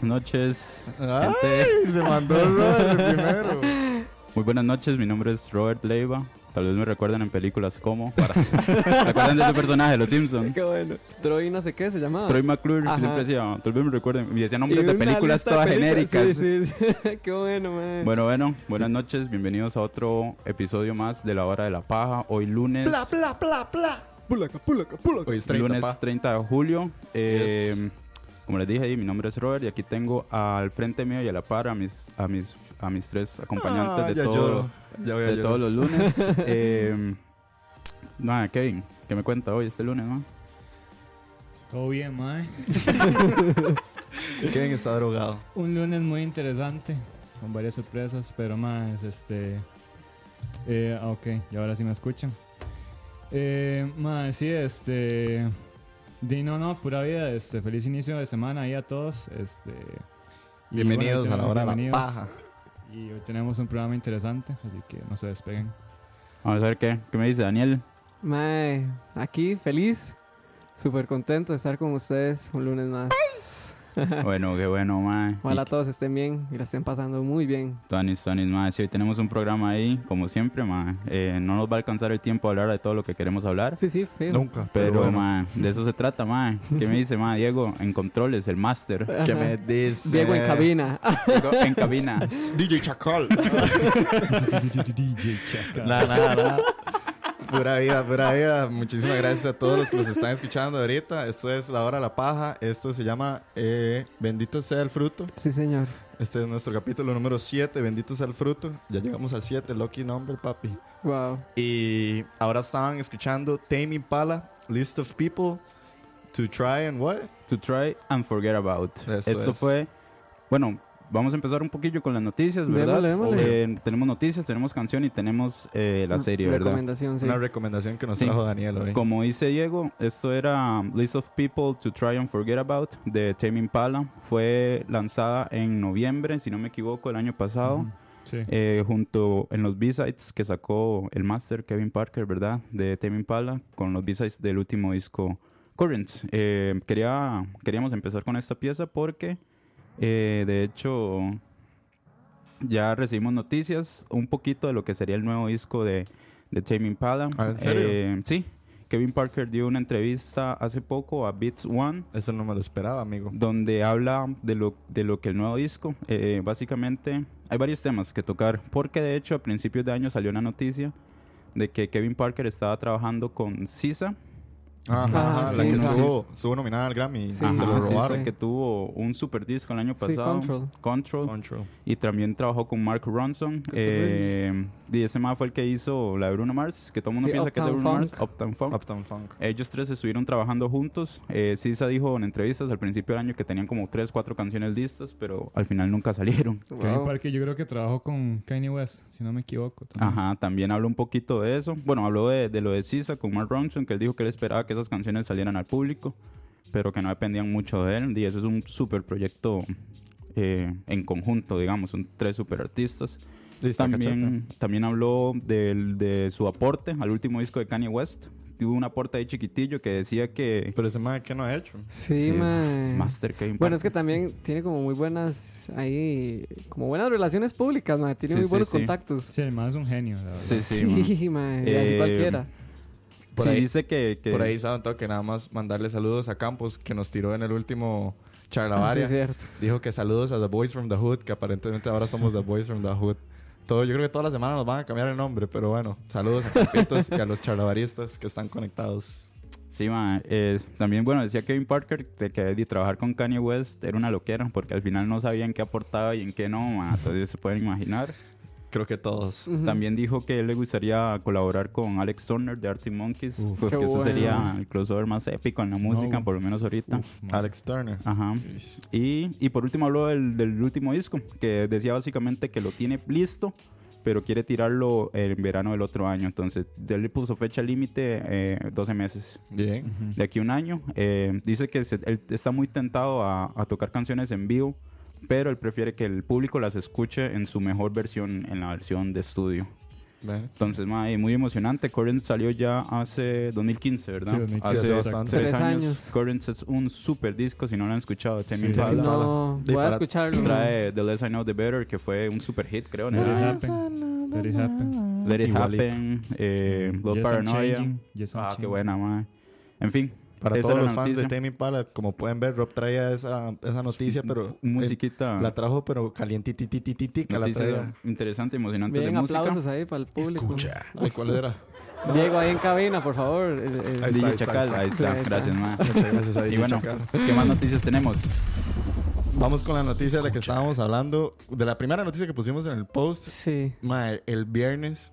Buenas noches, Ay, gente. se mandó Robert primero. Muy buenas noches, mi nombre es Robert Leiva. Tal vez me recuerden en películas como. Para... ¿Se acuerdan de ese personaje, Los Simpsons? Qué bueno. Troy no sé qué se llamaba. Troy McClure, Ajá. siempre decía, tal vez me recuerden. Y decía Y nombres de una películas de todas películas. genéricas. Sí, sí. Qué bueno, man. Bueno, bueno, buenas noches, bienvenidos a otro episodio más de La Hora de la Paja. Hoy lunes, Pla, pla, pla, pla. Pulaca, pulaca, pulaca. Hoy es 30, lunes pa. 30 de julio. Eh, es. Como les dije, mi nombre es Robert y aquí tengo al frente mío y a la par a mis, a mis, a mis tres acompañantes Ah, de todo. de todos los lunes. eh, nada, Kevin, ¿qué me cuenta hoy este lunes, no? Todo bien, mae. Kevin está drogado. Un lunes muy interesante, con varias sorpresas, pero más, este... Eh, ah, ok, y ahora sí me escuchan. Eh, mae, sí, este... Di, no, no, pura vida, este, feliz inicio de semana ahí a todos, este... y Bienvenidos bueno, a la hora de la bienvenidos. paja. Y hoy tenemos un programa interesante, así que no se despeguen. Vamos a ver qué, qué me dice Daniel. Mae, aquí feliz, súper contento de estar con ustedes un lunes más. bueno, qué bueno, mae. Ojalá Y- todos estén bien y la estén pasando muy bien. Tonis, Tonis, mae. Sí, hoy tenemos un programa ahí, como siempre, mae. Eh, no nos va a alcanzar el tiempo a hablar de todo lo que queremos hablar. Sí, sí, fijo. Nunca. Pero, bueno. mae, de eso se trata, mae. ¿Qué me dice, mae? Diego, en controles, el máster. ¿Qué me dice? Diego en cabina. Diego, en cabina. DJ Chacal. DJ Chaca. Nada, nada, nada. Pura vida, pura vida. Muchísimas gracias a todos los que nos están escuchando ahorita. Esto es La Hora de la Paja. Esto se llama eh, Bendito sea el fruto. Sí, señor. Este es nuestro capítulo número 7. Bendito sea el fruto. Ya llegamos al 7. Lucky number, papi. Wow. Y ahora estaban escuchando Tame Impala, List of People to Try and What? To try and forget about. Eso Esto es. fue, bueno, vamos a empezar un poquillo con las noticias, ¿verdad? Eh, tenemos noticias, tenemos canción y tenemos eh, la serie, ¿verdad? Recomendación, sí. Una recomendación que nos Sí. trajo Daniel hoy. Como dice Diego, esto era List of People to Try and Forget About de Tame Impala. Fue lanzada en noviembre, si no me equivoco, el año pasado. Sí. eh, junto en los B-Sides que sacó el master Kevin Parker, ¿verdad? De Tame Impala, con los B-Sides del último disco Currents. Eh, quería, queríamos empezar con esta pieza porque, eh, de hecho, ya recibimos noticias un poquito de lo que sería el nuevo disco de, de Tame Impala. Ah, ¿en serio? Eh, sí. Kevin Parker dio una entrevista hace poco a Beats One Eso no me lo esperaba, amigo. donde habla de lo, de lo que el nuevo disco, eh, básicamente hay varios temas que tocar, porque de hecho a principios de año salió una noticia de que Kevin Parker estaba trabajando con Sisa, Ajá, Ah, sí, la que sí. estuvo, estuvo nominada al Grammy Sí, Ajá, se lo sí, sí, robaron. sí. que tuvo un super disco el año Sí, pasado, Control. Control, Control. y también trabajó con Mark Ronson, eh, y ese más fue el que hizo la de Bruno Mars, que todo el mundo Sí, piensa que es de Bruno Mars. Uptown Funk. Uptown Funk. Ellos tres estuvieron trabajando juntos. Eh, Sisa dijo en entrevistas al principio del año que tenían como tres, cuatro canciones listas, pero al final nunca salieron. Wow. Parker yo creo que trabajó con Kanye West, si no me equivoco. también. Ajá, también habló un poquito de eso. Bueno, habló de, de lo de Sisa con Mark Ronson, que él dijo que él esperaba que esas canciones salieran al público, pero que no dependían mucho de él. Y eso es un super proyecto eh, en conjunto, digamos, son tres super artistas. También, también habló del- de su aporte al último disco de Kanye West. Tuvo un aporte ahí chiquitillo que decía que... Pero ese man, ¿qué no ha hecho? Sí, Sí, mae. es Master Kevin Bueno, es que también tiene como muy buenas ahí, como buenas relaciones públicas, mae. Tiene Sí, muy sí, buenos sí. contactos. Sí, el man es un genio, la verdad. Sí, sí, Sí, mae. y así Eh, cualquiera. Por sí, ahí- dice que... que- Por ahí saben todo que nada más mandarle saludos a Campos, que nos tiró en el último Ah, sí, charlavaria. es cierto. Dijo que saludos a The Boys from the Hood, que aparentemente ahora somos The Boys from the Hood. Todo, yo creo que toda la semana nos van a cambiar el nombre, pero bueno, saludos a Campitos y a los charlavaristas que están conectados. Sí, ma, eh, también, bueno, decía Kevin Parker de que de trabajar con Kanye West era una loquera, porque al final no sabían qué aportaba y en qué no, ma, entonces se pueden imaginar. Creo que todos. Ujú. También dijo que él le gustaría colaborar con Alex Turner de Arctic Monkeys, porque Qué eso bueno. sería el crossover más épico en la música, No, por lo menos ahorita. Uf. Alex Turner. Ajá. Y, y por último habló del, del último disco, que decía básicamente que lo tiene listo, pero quiere tirarlo en verano del otro año. Entonces, él le puso fecha límite eh, 12 meses. Bien. De aquí a un año. Eh, dice que se- él está muy tentado a, a tocar canciones en vivo, pero él prefiere que el público las escuche en su mejor versión, en la versión de estudio. Bien. Entonces, mae, muy emocionante. Currents salió ya hace 2015, ¿verdad? Sí, 2015, hace tres Tres años. años. Currents es un super disco, si no lo han escuchado, Sí. No, voy a escucharlo. Trae The Less I Know The Better, que fue un super hit, creo. ¿no? Let it happen. Let it happen. Let It Igualito. Happen, eh, Love Yes, I'm Paranoia. Yes, Ah, qué buena, mae. En fin. Para esa todos los fans de. Tame Impala, como pueden ver, Rob traía esa, esa noticia, pero eh, Musiquita. la trajo, pero calientititititica la traía. interesante, emocionante Bien, de música. aplausos ahí para el público. Escucha. Ay, ¿cuál era? Diego ahí en cabina, por favor. El- el- Ahí está, Chacal, está, ahí está. ahí está. Gracias, mae. Muchas gracias a Y bueno, Chacal. ¿qué más noticias tenemos? Vamos con la noticia de la que estábamos hablando. De la primera noticia que pusimos en el post. Sí. Mae, el viernes.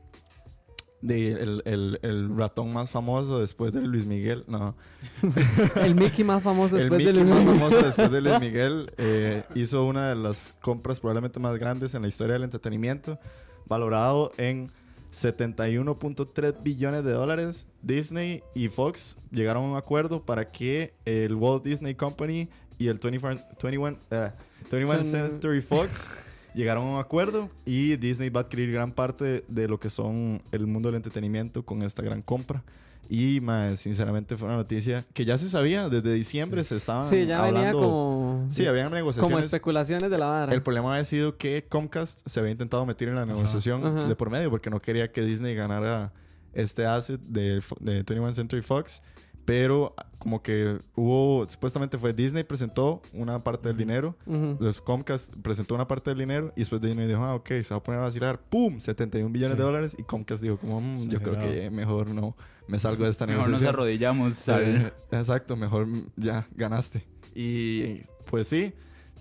De el, el- el ratón más famoso después de Luis Miguel. No. El Mickey más famoso El después Mickey de más Luis famoso después de Luis Miguel eh, hizo una de las compras probablemente más grandes en la historia del entretenimiento, valorado en 71.3 billones de dólares. Disney y Fox llegaron a un acuerdo para que el Walt Disney Company y el 24 21, eh, 21 Son- Century Fox llegaron a un acuerdo y Disney va a adquirir gran parte de lo que son el mundo del entretenimiento con esta gran compra. Y, mae, sinceramente, fue una noticia que ya se sabía. Desde diciembre se estaban Sí, ya venía hablando... como. Sí, habían como negociaciones. especulaciones de la vara. El problema había sido que Comcast se había intentado meter en la negociación de por medio porque no quería que Disney ganara este asset de, de 21 Century Fox. Pero como que hubo, supuestamente fue Disney presentó una parte del dinero, Ujú. los Comcast presentó una parte del dinero y después Disney dijo, ah, ok, se va a poner a vacilar, ¡pum! 71 billones Sí. de dólares y Comcast dijo, como, "Mm, yo creo que mejor no me salgo de esta Mejor nos negociación. arrodillamos Eh, exacto, mejor ya ganaste. Y pues sí,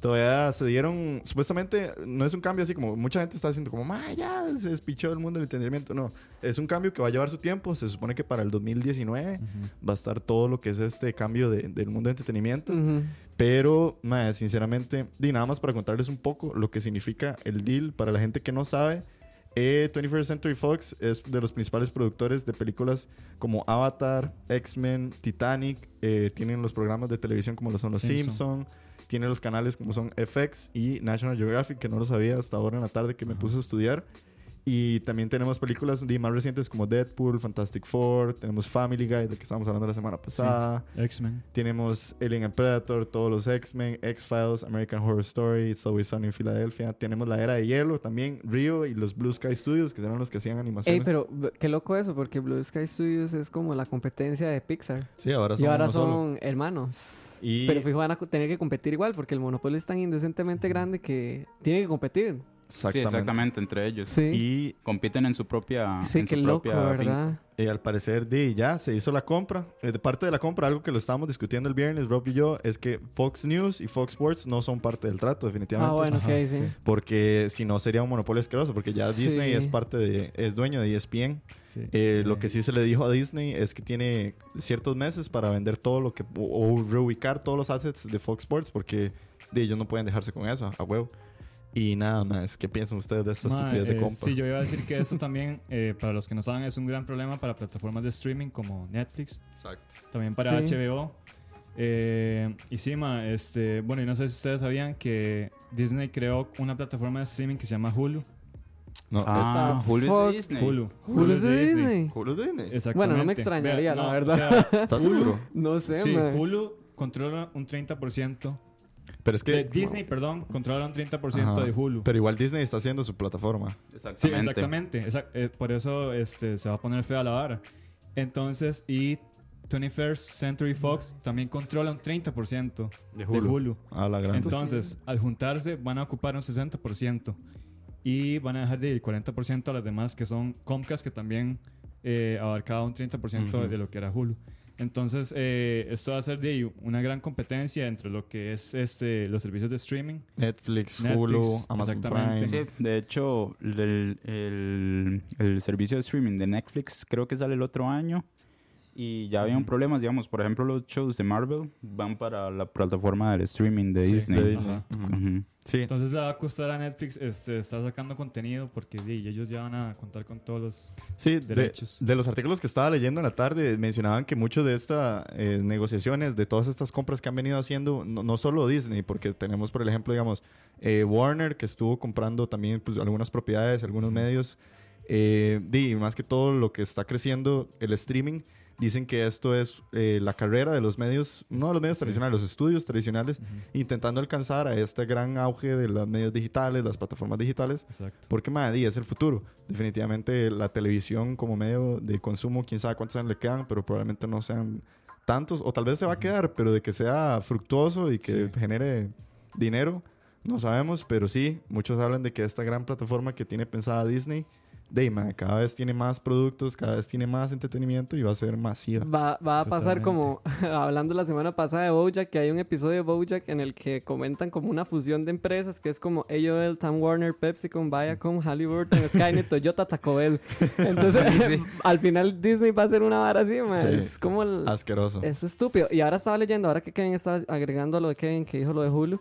Todavía se dieron, supuestamente no es un cambio así como mucha gente está diciendo como, ma, ya se despichó el mundo del entretenimiento. No, es un cambio que va a llevar su tiempo. Se supone que para el 2019 va a estar todo lo que es este cambio de- del mundo del entretenimiento. Ujú. Pero, mae, sinceramente, y nada más para contarles un poco lo que significa el deal para la gente que no sabe. Eh, 21st Century Fox es de los principales productores de películas como Avatar, X-Men, Titanic. eh, tienen los programas de televisión como lo son Los Simpson. Simpson. Tiene los canales como son FX y National Geographic, que no lo sabía hasta ahora en la tarde que me puse a estudiar. Y también tenemos películas de más recientes como Deadpool, Fantastic Four, tenemos Family Guy, del que estábamos hablando la semana pasada. X-Men. Tenemos Alien and Predator, todos los X-Men, X-Files, American Horror Story, It's Always Sunny en Filadelfia. Tenemos la Era de Hielo también, Rio y los Blue Sky Studios, que eran los que hacían Ey, animaciones. pero b- qué loco eso, porque Blue Sky Studios es como la competencia de Pixar. Sí, ahora son Y ahora uno solo. son hermanos. Y- Pero fijo, van a tener que competir igual, porque el monopolio es tan indecentemente grande que tiene que competir. Sí, Exactamente. exactamente, entre ellos. Sí, Y Compiten en su propia. sí, qué loco, ¿verdad? eh, al parecer de ya se hizo la compra. Eh, de parte de la compra, algo que lo estábamos discutiendo el viernes, Rob y yo, es que Fox News y Fox Sports no son parte del trato, definitivamente. Ah, bueno, Ajá, ok, sí. sí. Porque si no sería un monopolio asqueroso, porque ya Disney Sí. es parte de, es dueño de ESPN. Sí. Eh, lo que sí se le dijo a Disney es que tiene ciertos meses para vender todo lo que o, o reubicar todos los assets de Fox Sports porque de ellos no pueden dejarse con eso a huevo. Y nada más, ¿qué piensan ustedes de esta Ma, estupidez de eh, compra? Sí, yo iba a decir que esto también, eh, para los que no saben, es un gran problema para plataformas de streaming como Netflix, Exacto. también para Sí. HBO. Eh, y sí, ma, este, bueno, y no sé si ustedes sabían que Disney creó una plataforma de streaming que se llama Hulu. No, Ah, Hulu es de Disney. Hulu. Hulu es de Disney. Hulu de Disney. Exactamente. Bueno, no me extrañaría, la no, verdad. o sea, ¿Estás Hulu- seguro? No sé, Sí, man. Hulu controla un 30%. Pero es que de Disney, perdón, controla un 30% Ajá. de Hulu. Pero igual Disney está haciendo su plataforma. Exactamente. Sí, exactamente. Exact- eh, por eso este, se va a poner fea la vara. Entonces, y 21st Century Fox también controla un 30% De de Hulu. La gran. Entonces, al juntarse, van a ocupar un 60%. Y van a dejar de ir 40% a las demás, que son Comcast, que también eh, abarcaba un 30% Ujú. de lo que era Hulu. Entonces, eh, esto va a ser de ahí una gran competencia entre lo que es este, los servicios de streaming. Netflix, Netflix, Hulu, Amazon exactamente. Prime. Sí, de hecho, el, el- el servicio de streaming de Netflix creo que sale el otro año. Y ya habían problemas, digamos, por ejemplo, los shows de Marvel van para la plataforma del streaming de Sí, Disney. de Disney. Ajá. Ujú. Ujú. Sí. Entonces le va a costar a Netflix este, estar sacando contenido porque ellos ya van a contar con todos los... Sí, derechos. de los artículos que estaba leyendo en la tarde, mencionaban que mucho de estas negociaciones, de todas estas compras que han venido haciendo, no, no solo Disney, porque tenemos, por ejemplo, digamos, eh, Warner, que estuvo comprando también pues, algunas propiedades, algunos medios, eh, y más que todo lo que está creciendo el streaming. Dicen que esto es eh, la carrera de los medios, no de los medios Sí. tradicionales, los estudios tradicionales, intentando alcanzar a este gran auge de los medios digitales, las plataformas digitales, Exacto. porque, madre, es el futuro. Definitivamente la televisión como medio de consumo, quién sabe cuántos años le quedan, pero probablemente no sean tantos, o tal vez se va a quedar, pero de que sea fructuoso y que Sí. genere dinero, no sabemos, pero sí, muchos hablan de que esta gran plataforma que tiene pensada Disney, de cada vez tiene más productos, cada vez tiene más entretenimiento y va a ser masiva. Va, va a pasar como, hablando la semana pasada de Bojack, que hay un episodio de Bojack en el que comentan como una fusión de empresas, que es como AOL, Time Warner, PepsiCo, Viacom, Halliburton, Skynet, Toyota, Taco Bell. Entonces, al final Disney va a ser una vara así, man. Sí. Es como... el- Asqueroso. es estúpido. Y ahora estaba leyendo, ahora que Kevin estaba agregando lo de Kevin, que dijo lo de Hulu,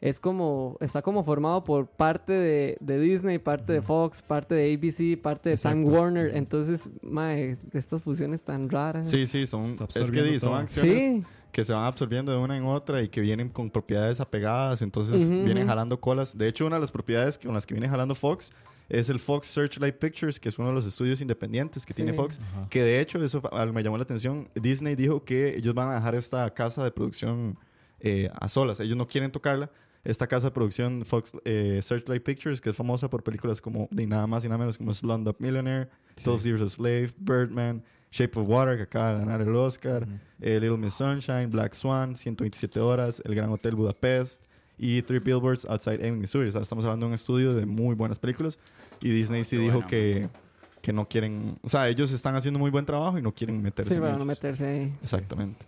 es como, está como formado por parte de, de Disney, parte de Fox, parte de ABC, parte de Time. Warner. Entonces, mae, estas fusiones tan raras. Sí, sí, son, es que son acciones Sí, que se van absorbiendo de una en otra y que vienen con propiedades apegadas, entonces vienen jalando colas. De hecho, una de las propiedades con las que viene jalando Fox es el Fox Searchlight Pictures, que es uno de los estudios independientes que Sí. tiene Fox. Ajá. Que de hecho, eso me llamó la atención. Disney dijo que ellos van a dejar esta casa de producción eh, a solas. Ellos no quieren tocarla. Esta casa de producción, Fox eh, Searchlight Pictures, que es famosa por películas como de nada más y nada menos como Slumdog Millionaire, Sí. 12 Years a Slave, Birdman, Shape of Water, que acaba de ganar el Oscar, Ujú. eh, Little Miss Sunshine, Black Swan, 127 horas, El Gran Hotel Budapest y Three Billboards Outside Ebbing, Missouri. O sea, estamos hablando de un estudio de muy buenas películas y Disney sí Qué dijo buena. que, que no quieren, o sea, ellos están haciendo muy buen trabajo y no quieren meterse sí, en no ellos. meterse ahí. Exactamente.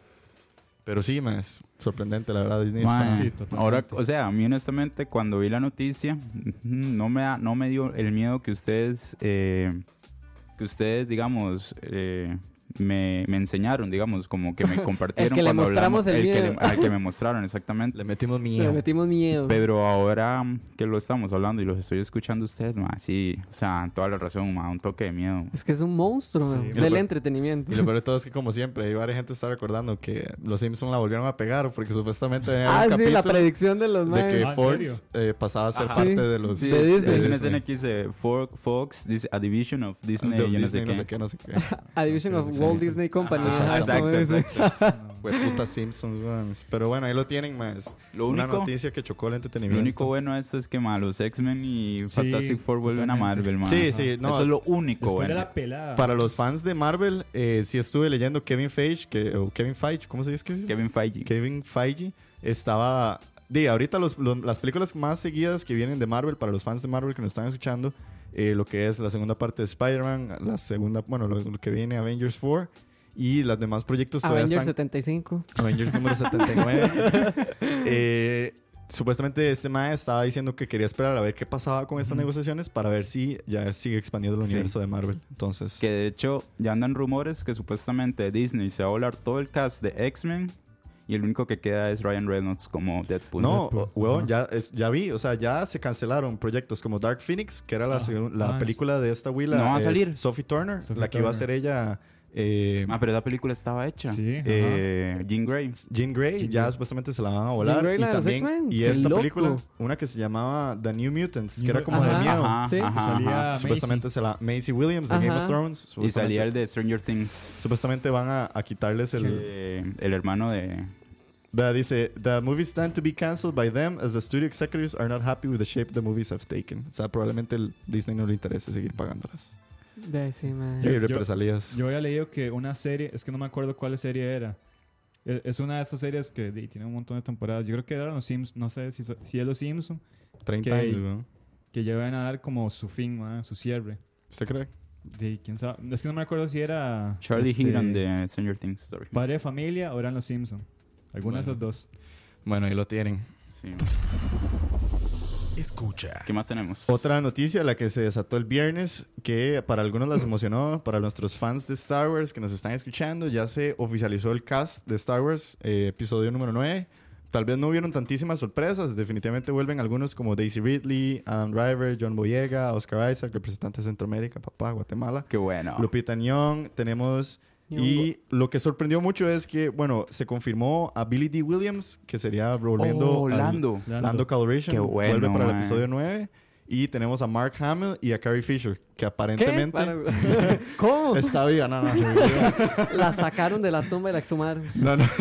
Pero sí, ma, es sorprendente, la verdad. Disney Mae, está- Sí, ahora, o sea, a mí honestamente cuando vi la noticia no me da- no me dio el miedo que ustedes eh, que ustedes digamos eh, me, me enseñaron, digamos, como que me compartieron que le cuando mostramos hablamos- el que miedo. le- al que me mostraron exactamente. Le metimos Le miedo. metimos miedo. Pero ahora que lo estamos hablando y los estoy escuchando ustedes, ma, sí, o sea, toda la razón, ma, un toque de miedo. Es que es un monstruo Sí. del peor- entretenimiento. Y lo peor de todo es que, como siempre, hay varias gente está recordando que los Simpsons la volvieron a pegar porque supuestamente Ah, un sí, la predicción de los de que Ah, ¿en Fox eh, pasaba a ser Ajá. parte Sí. de los Sí, es- de es Disney. una escena que dice Fox, dice a division of Disney, de y yo no Disney, sé no qué. sé qué, no sé qué. A Division of. Walt Disney Company. Ajá, exacto, exacto. Fue puta Simpsons, weón. Pero bueno, ahí lo tienen más. Lo Una único, noticia que chocó el lo entretenimiento. único bueno de esto es que ma, los X-Men y Fantastic Four vuelven a totalmente. Marvel, ma. Sí, sí, no. Eso es lo único bueno. la pelada. Para los fans de Marvel, eh, sí estuve leyendo Kevin Feige, que, o Kevin Feige, ¿cómo se dice que es? Kevin Feige. Kevin Feige estaba... Di, ahorita los- los- las películas más seguidas que vienen de Marvel, para los fans de Marvel que nos están escuchando, eh, lo que es la segunda parte de Spider-Man, la segunda, bueno, lo, lo que viene Avengers 4 y los demás proyectos todavía Avengers están... 75. Avengers número 79. Eh, supuestamente este mae estaba diciendo que quería esperar a ver qué pasaba con estas negociaciones para ver si ya sigue expandiendo el Sí. universo de Marvel. Entonces, Que de hecho ya andan rumores que supuestamente Disney se va a volar todo el cast de X-Men y el único que queda es Ryan Reynolds como Deadpool. no, Deadpool. ya, es- ya vi, o sea, ya se cancelaron proyectos como Dark Phoenix, que era la, Ah, segun- la ah, película de esta Willa. No va a salir. Sophie Turner, Sophie la que iba a ser ella. eh, Ah, pero esa película estaba hecha. Sí, eh, Jean Grey. Jean Grey, Jean ya Grey. supuestamente se la van a volar. Grey, y la de también, X-Men. y esta loco. película, una que se llamaba The New Mutants, que era como de miedo. Ajá, Sí. ajá, Salía ajá. Supuestamente se la Macy Williams de Game of Thrones. Y salía el de Stranger Things. Supuestamente van a, a quitarles el... que- el hermano de... Vea, dice, the movies stand to be cancelled by them as the studio executives are not happy with the shape the movies have taken. O sea, probablemente el Disney no le interese seguir pagándolas. De, sí, mae. Y Yo- yo- represalias. Yo había leído que una serie, es que no me acuerdo cuál serie era. E- Es una de estas series que di, tiene un montón de temporadas. Yo creo que eran los Sims, no sé si, si es los Simpsons, 30 que- años, ¿no? que ya van a dar como su fin, ma, su cierre. ¿Usted cree? De, ¿Quién sabe? Es que no me acuerdo si era Charlie este, Heaton de Stranger Things. Sorry. Padre de Familia o eran los Simpsons. Alguna de esas dos. Bueno, ahí lo tienen. Sí. Escucha. ¿Qué más tenemos? Otra noticia, la que se desató el viernes, que para algunos las emocionó, para nuestros fans de Star Wars que nos están escuchando, ya se oficializó el cast de Star Wars, eh, episodio número 9. Tal vez no hubieron tantísimas sorpresas, definitivamente vuelven algunos como Daisy Ridley, Adam Driver, John Boyega, Oscar Isaac, representante de Centroamérica, papá, Guatemala. Qué bueno. Lupita Nyong, tenemos... Y lo que sorprendió mucho es que, bueno, se confirmó a Billy D. Williams, que sería volviendo Oh, al- Lando. Lando Calrissian Qué bueno, vuelve para el mae. episodio 9. Y tenemos a Mark Hamill y a Carrie Fisher, que ¿Qué? aparentemente Para- ¿Cómo? está viva. No, no, La sacaron de la tumba y la exhumaron. no, no.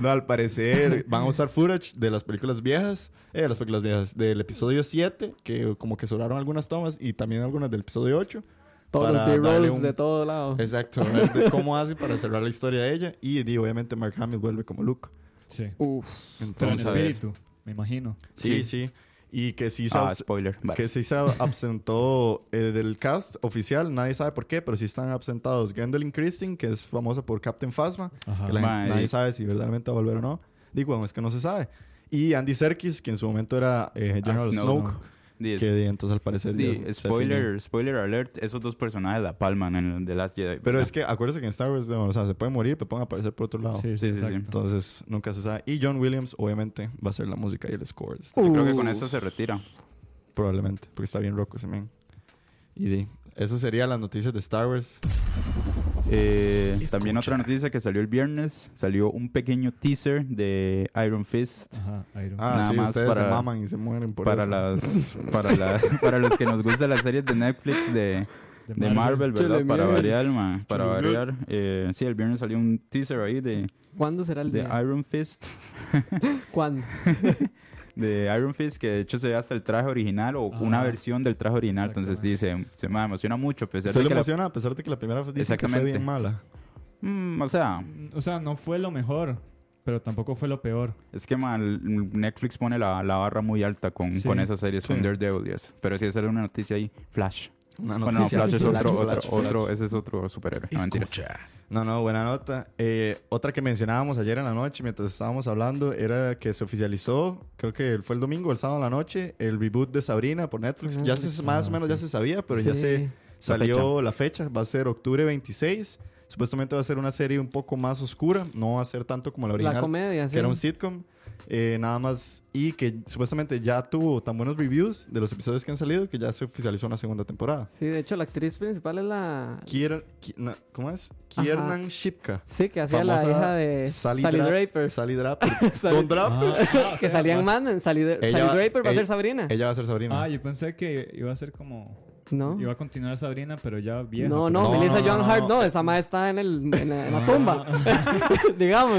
No, al parecer van a usar footage de las películas viejas, eh, de las películas viejas, del episodio 7, que como que sobraron algunas tomas, y también algunas del episodio 8. Todos Para los darle B-rolls un- de todo lado. Exacto, ver de cómo hace para cerrar la historia de ella. Y, di, obviamente Mark Hamill vuelve como Luke. Sí. Uf. Pero en Entonces, espíritu, me imagino. sí, Sí. sí. Y que sí se Ah, abs- spoiler. Vale. que sí se absentó eh, del cast oficial, nadie sabe por qué, pero sí están absentados Gwendolyn Christine, que es famosa por Captain Phasma, Ajá. que la gente- nadie sabe si verdaderamente va a volver o no. Digo, bueno, es que no se sabe. Y Andy Serkis, que en su momento era eh, General Ah, Snoke, Snoke. Di, que di, entonces al parecer se spoiler, spoiler alert, esos dos personajes la palman en The Last Jedi. Pero es que acuérdese que en Star Wars, bueno, o sea, se pueden morir, pero pueden aparecer por otro lado. Sí, sí, Sí, sí. Entonces, nunca se sabe. Y John Williams, obviamente, va a ser la música y el score. de Star Yo creo que con esto se retira. Probablemente, porque está bien roco ese man. Y di, eso sería las noticias de Star Wars. Eh, también otra noticia que salió el viernes, salió un pequeño teaser de Iron Fist Ajá, Iron. Ah, Nada sí, más ustedes se para- maman y se mueren por para eso. las para las para los que nos gustan las series de Netflix de, de Marvel, ¿verdad? Chile Para variar, ma, para Chile variar. Eh, sí, el viernes salió un teaser ahí de, ¿Cuándo será el de día? Iron Fist, ¿Cuándo? de Iron Fist que de hecho se ve hasta el traje original o Ajá. una versión del traje original, entonces dice, se me emociona mucho a pesar ¿Usted de le que la- emociona a pesar de que la primera vez dice que fue Exactamente. bien mala? Mm, o sea, O sea, no fue lo mejor, pero tampoco fue lo peor. Es que mal, Netflix pone la, la barra muy alta con, Sí. con esas series, Sí. con Daredevil y eso. Pero sí, esa era una noticia ahí, Flash. Una Bueno, no, noticia. Flash es otro, Flash, otro, Flash. otro, ese es otro superhéroe. No. Escucha. No, no, buena nota. Eh, otra que mencionábamos ayer en la noche mientras estábamos hablando era que se oficializó, creo que fue el domingo, el sábado en la noche, el reboot de Sabrina por Netflix. Ya se, más o menos ya se sabía, pero ya Sí. se salió la fecha. Va a ser octubre 26. Supuestamente va a ser una serie un poco más oscura, no va a ser tanto como la original. La comedia, sí. que era un sitcom. Eh, nada más. Y que supuestamente ya tuvo tan buenos reviews de los episodios que han salido que ya se oficializó una segunda temporada. Sí, de hecho, la actriz principal es la... Kier- ¿Cómo es? Kiernan Shipka. Sí, que hacía la hija de Sally Sally, Dra- Draper. Sally Draper. Sally- Don Draper. Ah, que sea, salía en. Sally, Sally Ella va- Draper va a ser Sabrina. Ella va a ser Sabrina. Ah, yo pensé que iba a ser como. ¿No? Iba a continuar Sabrina, pero ya vieja. No, pero- no, No, Melissa no, Joan no, Hart no. no, esa madre está en, el, en, la, en la tumba. digamos.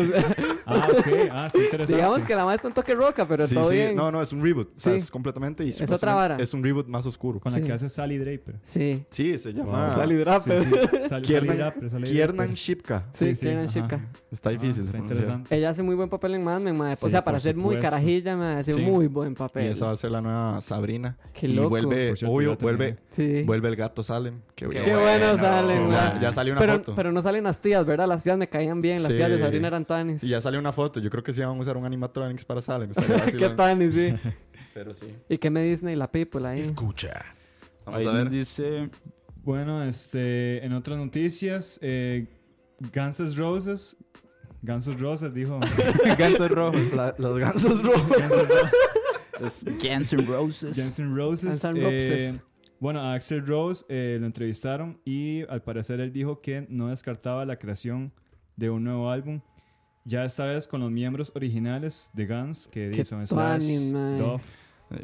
Ah, ok. Ah, sí, interesante. digamos que la madre está un toque roca, pero Sí, todo sí. bien. No, no, es un reboot. O sea, Sí. es completamente. Y Es otra vara. Es un reboot más oscuro. Con la Sí. que hace Sally Draper. Sí. Sí, se llama. Sally Draper. Sí, sí. Sal- Sally Kiernan, Draper, Sally Kiernan. Shipka. Sí, Sí, sí, Kieran ajá. Shipka. Está difícil. Ah, está interesante. Ella hace muy buen papel en Mad Men. Sí, o sea, para ser muy carajilla, mae, hace muy buen Y papel. esa va a ser la nueva Sabrina. Qué y loco. vuelve, Por cierto, obvio, vuelve. Sí. vuelve el gato Salem. Qué, Qué bueno. bueno salen, Ya, ya salió una pero, foto. pero no salen las tías, ¿verdad? Las tías me caían bien. Las Sí. tías de Sabrina eran tanis. Y ya salió una foto. Yo creo que sí van a usar un animatronics para Salem. Qué tanis, sí. Pero sí. ¿Y qué me Disney la people ahí? Escucha. Vamos Ahí a ver. dice Bueno, este, en otras noticias, eh, Guns N' Roses. Guns N' Roses dijo. Gansos Rojos. La- los gansos rojos. Es Guns N' Roses. Guns N' Roses. Guns N' eh, Roses. Bueno, a Axel Rose eh, lo entrevistaron y al parecer él dijo que no descartaba la creación de un nuevo álbum. Ya esta vez con los miembros originales de Guns, que Qué son Slash. Duff.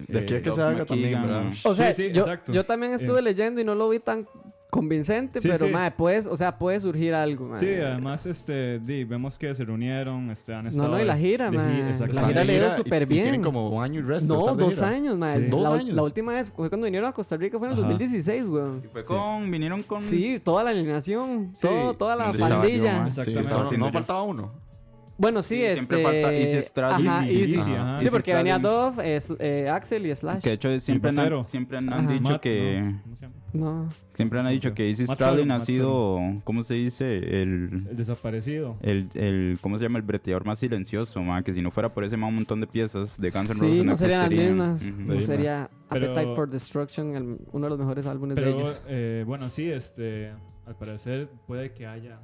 De aquí a que Love se haga McKeegan, también, ¿verdad? O sea, Sí, sí, yo, exacto. yo también estuve Eh. leyendo y no lo vi tan convincente, Sí, pero, sí. mae, puedes, o sea, puede surgir algo, mae. Sí, además este, di, vemos que se reunieron, este, han estado no, y la de- gira, de mae. gira, La gira le ha ido y- súper y bien. tienen como un año y resto. No, de dos gira. años, mae. Sí. La, Dos ul- años. la última vez fue cuando vinieron a Costa Rica, fue en el Ajá. 2016, weón. Y fue con, vinieron con... Sí, toda la alineación, Sí. todo, toda la pandilla. yo, Exactamente. no yo. faltaba uno. Bueno, sí, Sí, este... siempre falta Easy Stradlin. Ajá, Easy, Easy. Easy, Ajá. ajá. Sí, porque venía. Dove, es- eh, Axel y Slash. Que de hecho siempre han, siempre han, han dicho Matt, que... ¿no? No. Siempre han Sí, dicho que Easy Stradlin ha sido... ¿Cómo se dice? El... El desaparecido. El, el, ¿cómo se llama? El breteador más silencioso, man, que si no fuera por ese man, un montón de piezas de Guns N' Sí, no serían las mismas. Ujú. No Sí, sería Pero- Appetite for Destruction, el- uno de los mejores álbumes de Pero ellos. eh, bueno, sí, este, al parecer puede que haya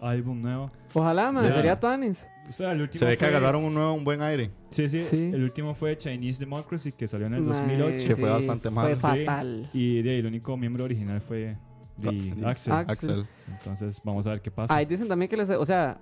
álbum nuevo. Ojalá, man, Ya. sería Tuanis. O sea, el último Se ve que fue- agarraron un nuevo, un buen aire. Sí, sí, Sí. El último fue Chinese Democracy que salió en el Mae, 2008. Que fue bastante malo, Fue sí. fatal. Y de ahí, el único miembro original fue de Axel. Axel. Axel. Entonces, vamos a ver qué pasa. Ahí dicen también que les... O sea,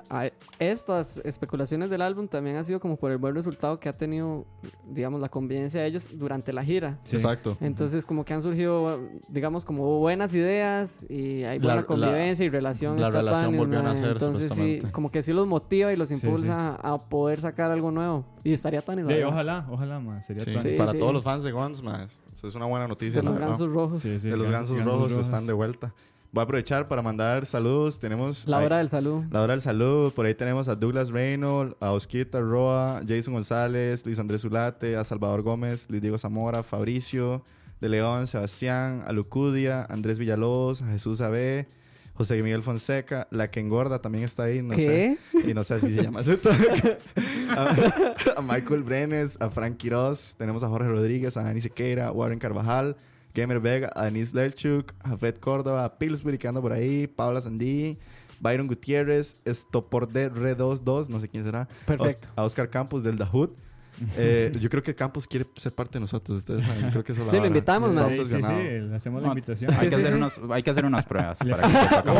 estas especulaciones del álbum también ha sido como por el buen resultado que ha tenido, digamos, la convivencia de ellos durante la gira. Sí. Exacto. Entonces, como que han surgido, digamos, como buenas ideas y hay buena la- convivencia y relación. la está relación volvió a mae. nacer, Entonces, sí, como que sí los motiva y los Sí, impulsa a poder sacar algo nuevo. Y estaría tan De ahí, ojalá, ojalá, más. Sería. Sí, Para sí. todos los fans de Guns, man. Eso es una buena noticia. de los gansos rojos. Sí, sí, de los Gansos- gansos Gansos rojos están de vuelta. Voy a aprovechar para mandar saludos. Tenemos La ahí- hora del salud. la hora del saludo. Por ahí tenemos a Douglas Reynolds, a Osquita Roa, Jason González, Luis Andrés Zulate, a Salvador Gómez, Luis Diego Zamora, Fabricio de León, Sebastián, a Lucudia, Andrés Villalobos, a Jesús Abe, José Miguel Fonseca, la que engorda también está ahí, no sé. ¿Qué? Y no sé si se llama a, a Michael Brenes, a Frank Quiroz, tenemos a Jorge Rodríguez, a Dani Sequeira, Warren Carvajal, Gamer Vega, a Denise Lelchuk, a Fed Córdoba, a Pillsbury que anda por ahí, Paula Sandí, Byron Gutiérrez, Estopor de Re 22, no sé quién será. Perfecto. Os- a Oscar Campos del Dahood. Eh, yo creo que Campos quiere ser parte de nosotros. Ustedes saben, yo creo que eso es la Sí, lo invitamos, man. Sí, sí, sí, le hacemos la No, invitación. Hay, Sí, que sí, hacer sí. unas, hay que hacer unas pruebas para que cómo-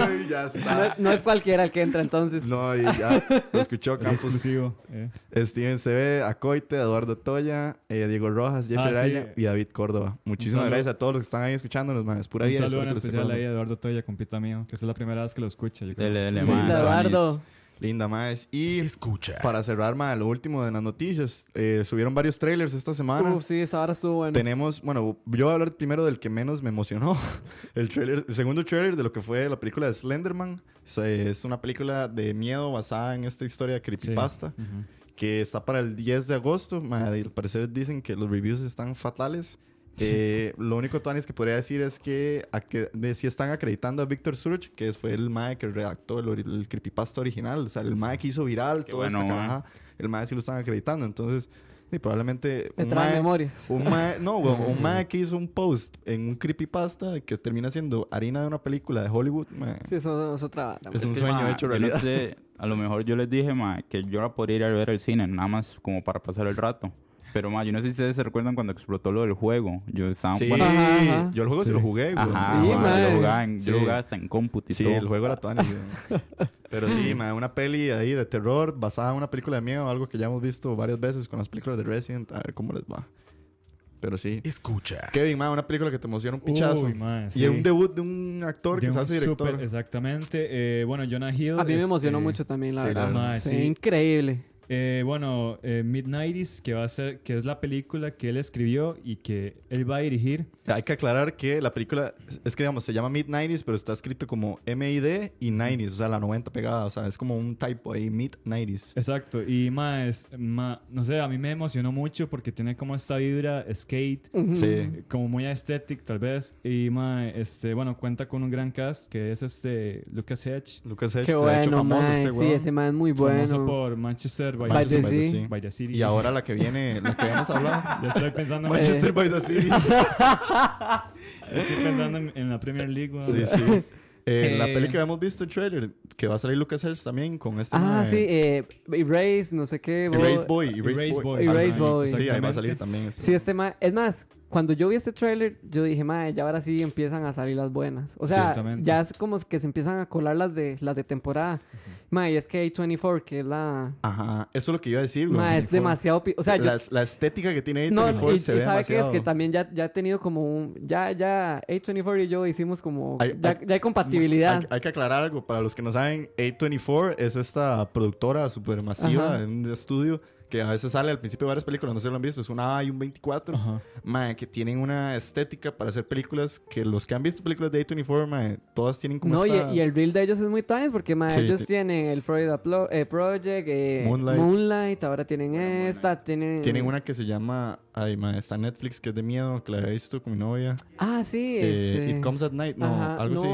¡Ay, ya No, está! es- no es cualquiera el que entra entonces. No, y ya lo escuchó Es Campos. exclusivo. eh. Steven CB, Acoite, Eduardo Toya, eh, Diego Rojas, Jeffrey Ah. Araya y David Córdoba. Muchísimas saludo. gracias a todos los que están ahí escuchándonos, man. Es pura Un vida. saludo espero en especial ahí a. Eduardo Toya, compita mío, que esa es la primera vez que lo escucha. Yo creo. Dele, dele, man. Eduardo. Linda, más. Y Escucha. para cerrar, man, lo último de las noticias. eh, subieron varios trailers esta semana. Uf, sí, esta hora estuvo bueno. Tenemos, bueno, yo voy a hablar primero del que menos me emocionó. El trailer, el segundo trailer de lo que fue la película de Slenderman. Es, es una película de miedo basada en esta historia de Sí. creepypasta. Ujú. que está para el 10 de agosto. Ma, y al parecer dicen que los reviews están fatales. Eh, lo único Tuanis que podría decir es que, a que de- sí están acreditando a Víctor Surge, que fue el mae que redactó el, el creepypasta original. O sea, el mae que hizo viral Qué toda bueno, esta mae. caraja. El mae sí lo están acreditando. Entonces, sí, probablemente Me un trae mae, memorias. un mae- no, un mae que hizo un post en un creepypasta que termina siendo harina de una película de Hollywood, mae, Sí, eso es otra es mae. un que, sueño ma, hecho yo realidad. no sé, a lo mejor yo les dije, ma, que yo la podría ir a ver al cine, nada más como para pasar el rato. Pero, ma, yo no sé si ustedes se recuerdan cuando explotó lo del juego. Yo estaba... Sí, bueno, Ajá, ajá. yo el juego sí, Sí. lo jugué, güey. Ajá, Sí, ma, ma. yo, jugaba en- yo Sí. jugaba hasta en cómputo y Sí, todo. el juego era güey. Pero sí, mae, una peli ahí de terror basada en una película de miedo, algo que ya hemos visto varias veces con las películas de Resident, a ver cómo les va. Pero sí. Escucha. Kevin, mae, una película que te emociona un pichazo. Uy, mae, Y sí. un debut de un actor De que se hace director. súper- exactamente. Eh, bueno, Jonah Hill. A mí me emocionó este, mucho también, la sí, la verdad. Sí, Sí. increíble. Eh, bueno, eh, Mid-90s, que va a ser, que es la película que él escribió y que él va a dirigir. Hay que aclarar que la película, es que digamos, se llama Mid-90s, pero está escrito como M-I-D y 90s, o sea, la 90 pegada, o sea, es como un typo ahí, Mid-90s. Exacto. Y más, no sé, a mí me emocionó mucho porque tiene como esta vibra skate, Ujú. Sí. como muy aesthetic tal vez. Y más, este, bueno, cuenta con un gran cast que es este Lucas Hedge, Lucas Hedge Qué se ha hecho bueno, famoso mae. este sí, weón. ese man es muy famoso bueno. por Manchester by, By the the, Sea. by the City. Y ahora la que viene, la que habíamos hablado. Ya estoy pensando, en, Manchester by the City. estoy pensando en, en la Premier League. Sí, sí. Eh, la Eh, peli que habíamos visto, el trailer, que va a salir Lucas Hedge también con este. Ah, sí, eh, Erase, no sé qué. Erase bo- Boy. Erase, Erase Boy. Boy. Erase Boy. Sí, ahí va a salir también. Este. Sí, este man. Es más, cuando yo vi este tráiler, yo dije, madre, ya ahora sí empiezan a salir las buenas. O sea, ya es como que se empiezan a colar las de las de temporada. Madre, y es que A24, que es la. Ajá, eso es lo que iba a decir, güey. Madre, es demasiado. O sea, yo. la, la estética que tiene No, A24 y, se y ve sabe que es demasiado. que también ya, ya he tenido como un. Ya, ya, A24 y yo hicimos como. Hay- ya, hay- ya hay compatibilidad. Hay, hay que aclarar algo. Para los que no saben, A24 es esta productora súper masiva Ajá. en un estudio que a veces sale al principio de varias películas, no sé si lo han visto, es una A y un 24, Ajá. mae, que tienen una estética para hacer películas que los que han visto películas de A24, mae, todas tienen como No, y, esta... y el reel de ellos es muy tanis porque madre, Sí, ellos sí. tienen el Florida Plo- eh, Project, eh, Moonlight. Moonlight. ahora tienen esta, tienen... Tienen una que se llama, ay, mae, está Netflix, que es de miedo, que la había visto con mi novia. Ah, sí, Eh, este... It Comes at Night, no, Ajá, algo así.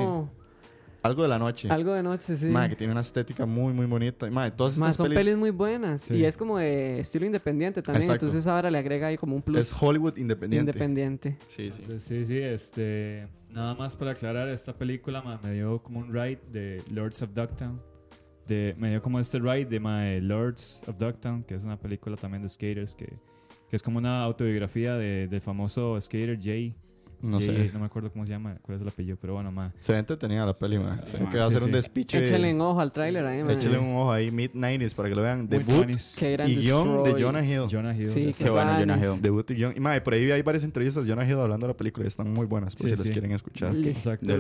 Algo de la noche. Algo de noche, sí. Mae, que tiene una estética muy, muy bonita. Mae, todas estas son pelis, pelis muy buenas. Sí. Y es como de estilo independiente también. Exacto. Entonces ahora le agrega ahí como un plus es Hollywood independiente. independiente. Sí, sí. Sí, sí, sí, este... Nada más para aclarar, esta película ma, me dio como un ride de Lords of Dogtown. De, me dio como este ride de My Lords of Dogtown, que es una película también de skaters, que, que es como una autobiografía de, del famoso skater Jay. No sé. No me acuerdo cómo se llama, cuál es el apellido, pero bueno, ma. Se ve entretenida la peli, mae. Se ve que va a ser un despiche. Échale un ojo al tráiler ahí, man. Échale un ojo ahí, Mid-90s, para que lo vean. Debut y guion de. Jonah Hill. Jonah Hill. Sí, qué bueno, Jonah. Hill. Debut y guion. Y mae, por ahí hay varias entrevistas de Jonah Hill hablando de la película y están muy buenas, por si las quieren escuchar. Exacto.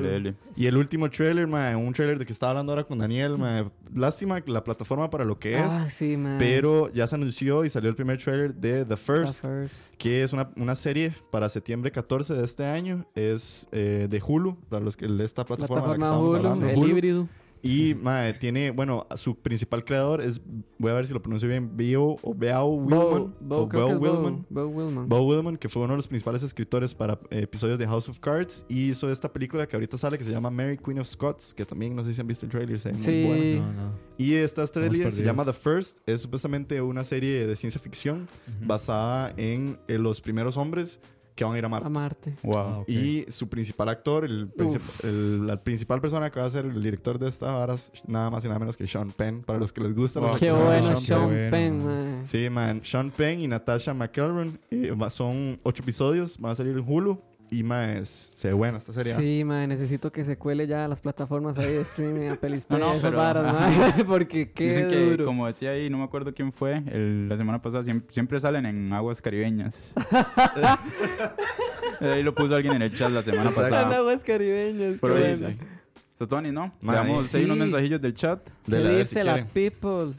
Y el último trailer, mae, un trailer de que estaba hablando ahora con Daniel, mae. Lástima la plataforma para lo que es, Ah, sí, man. pero ya se anunció y salió el primer trailer de The The First, First. que es una, una serie para septiembre 14 de este año. Es eh, de Hulu, para los que de esta plataforma, de la que Plataforma estamos Hulu, hablando. el Hulu. híbrido. Y mae, tiene, bueno, su principal creador es, voy a ver si lo pronuncio bien, Bio o Beau Willman. Bo, o creo que Beau es Bo- Willman. Bo Willman. Bo Willman, que fue uno de los principales escritores para eh, episodios de House of Cards, y hizo esta película que ahorita sale que se llama Mary Queen of Scots, que también no sé si han visto el trailer, se ve muy Sí. buena. No, no. Y esta estrella se llama The First, es supuestamente una serie de ciencia ficción Ujú. basada en, eh, los primeros hombres que van a ir a Marte. A Marte. Wow. Ah, ok. Y su principal actor, el, princip- el- la principal persona que va a ser el director de esta vara es nada más y nada menos que Sean Penn, para los que les gusta la Wow, Qué bueno, Sean Sean Penn. Penn, man. Sí, man. Sean Penn y Natasha McElroy. eh, son ocho episodios. Van a salir en Hulu. Y más, se ve buena esta serie. Sí, man, necesito que se cuele ya a las plataformas ahí de streaming, a Pelis No, no, esas pero- varas, porque qué Dicen que, duro. como decía ahí, no me acuerdo quién fue, el- la semana pasada, siempre, siempre salen en aguas caribeñas. ahí lo puso alguien en el chat la semana Exacto. En pasada. aguas caribeñas, Pero bueno. sí. So, Tony, ¿no? Ma, Veamos sí. ahí unos mensajillos del chat. De ¿Qué la dice si la people?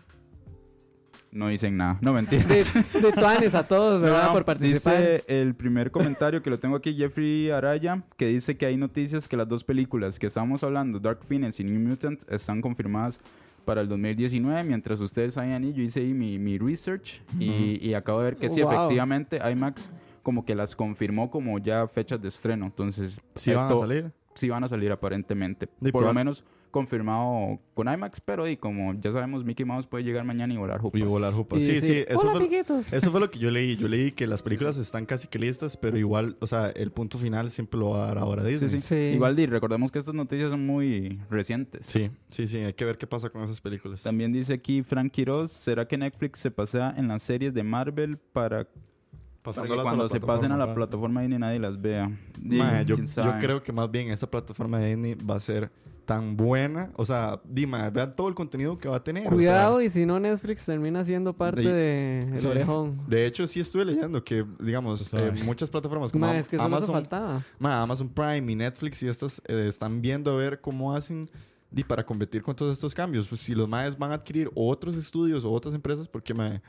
No dicen nada. No, mentira. De, de tuanes a todos, ¿verdad? No, no, Por participar. Dice el primer comentario que lo tengo aquí, Jeffrey Araya, que dice que hay noticias que las dos películas que estamos hablando, Dark Phoenix y New Mutant, están confirmadas para el 2019. Mientras ustedes sabían, y yo hice ahí mi, mi research y, y acabo de ver que sí, Wow. efectivamente, IMAX como que las confirmó como ya fechas de estreno. Entonces, Sí van a salir. Sí van a salir aparentemente. Por lo menos confirmado con IMAX, pero y como ya sabemos, Mickey Mouse puede llegar mañana y volar jupas. Y volar jupas. Y Sí, sí, decir, eso Hola, fue, eso fue lo que yo leí. Yo leí que las películas están casi que listas, pero igual, o sea, el punto final siempre lo va a dar ahora Sí, Disney. sí. Sí. Igual, di, recordemos que estas noticias son muy recientes. Sí, sí, sí, hay que ver qué pasa con esas películas. También dice aquí Frank Quiroz, ¿será que Netflix se pasea en las series de Marvel para, Pasándolas cuando se pasen a la plataforma. Disney nadie las vea? Yo, yo creo que más bien esa plataforma de Disney va a ser tan buena. O sea, Dima, vean todo el contenido que va a tener. o sea, Cuidado, y si no, Netflix termina siendo parte de- de, El Sí. Orejón. de hecho, sí estuve leyendo que, digamos, sabes. eh, muchas plataformas como Ma, es que Amazon, faltaba. ma, Amazon Prime y Netflix y estas eh, están viendo a ver cómo hacen para competir con todos estos cambios. Pues si los maes van a adquirir otros estudios o otras empresas, porque mae,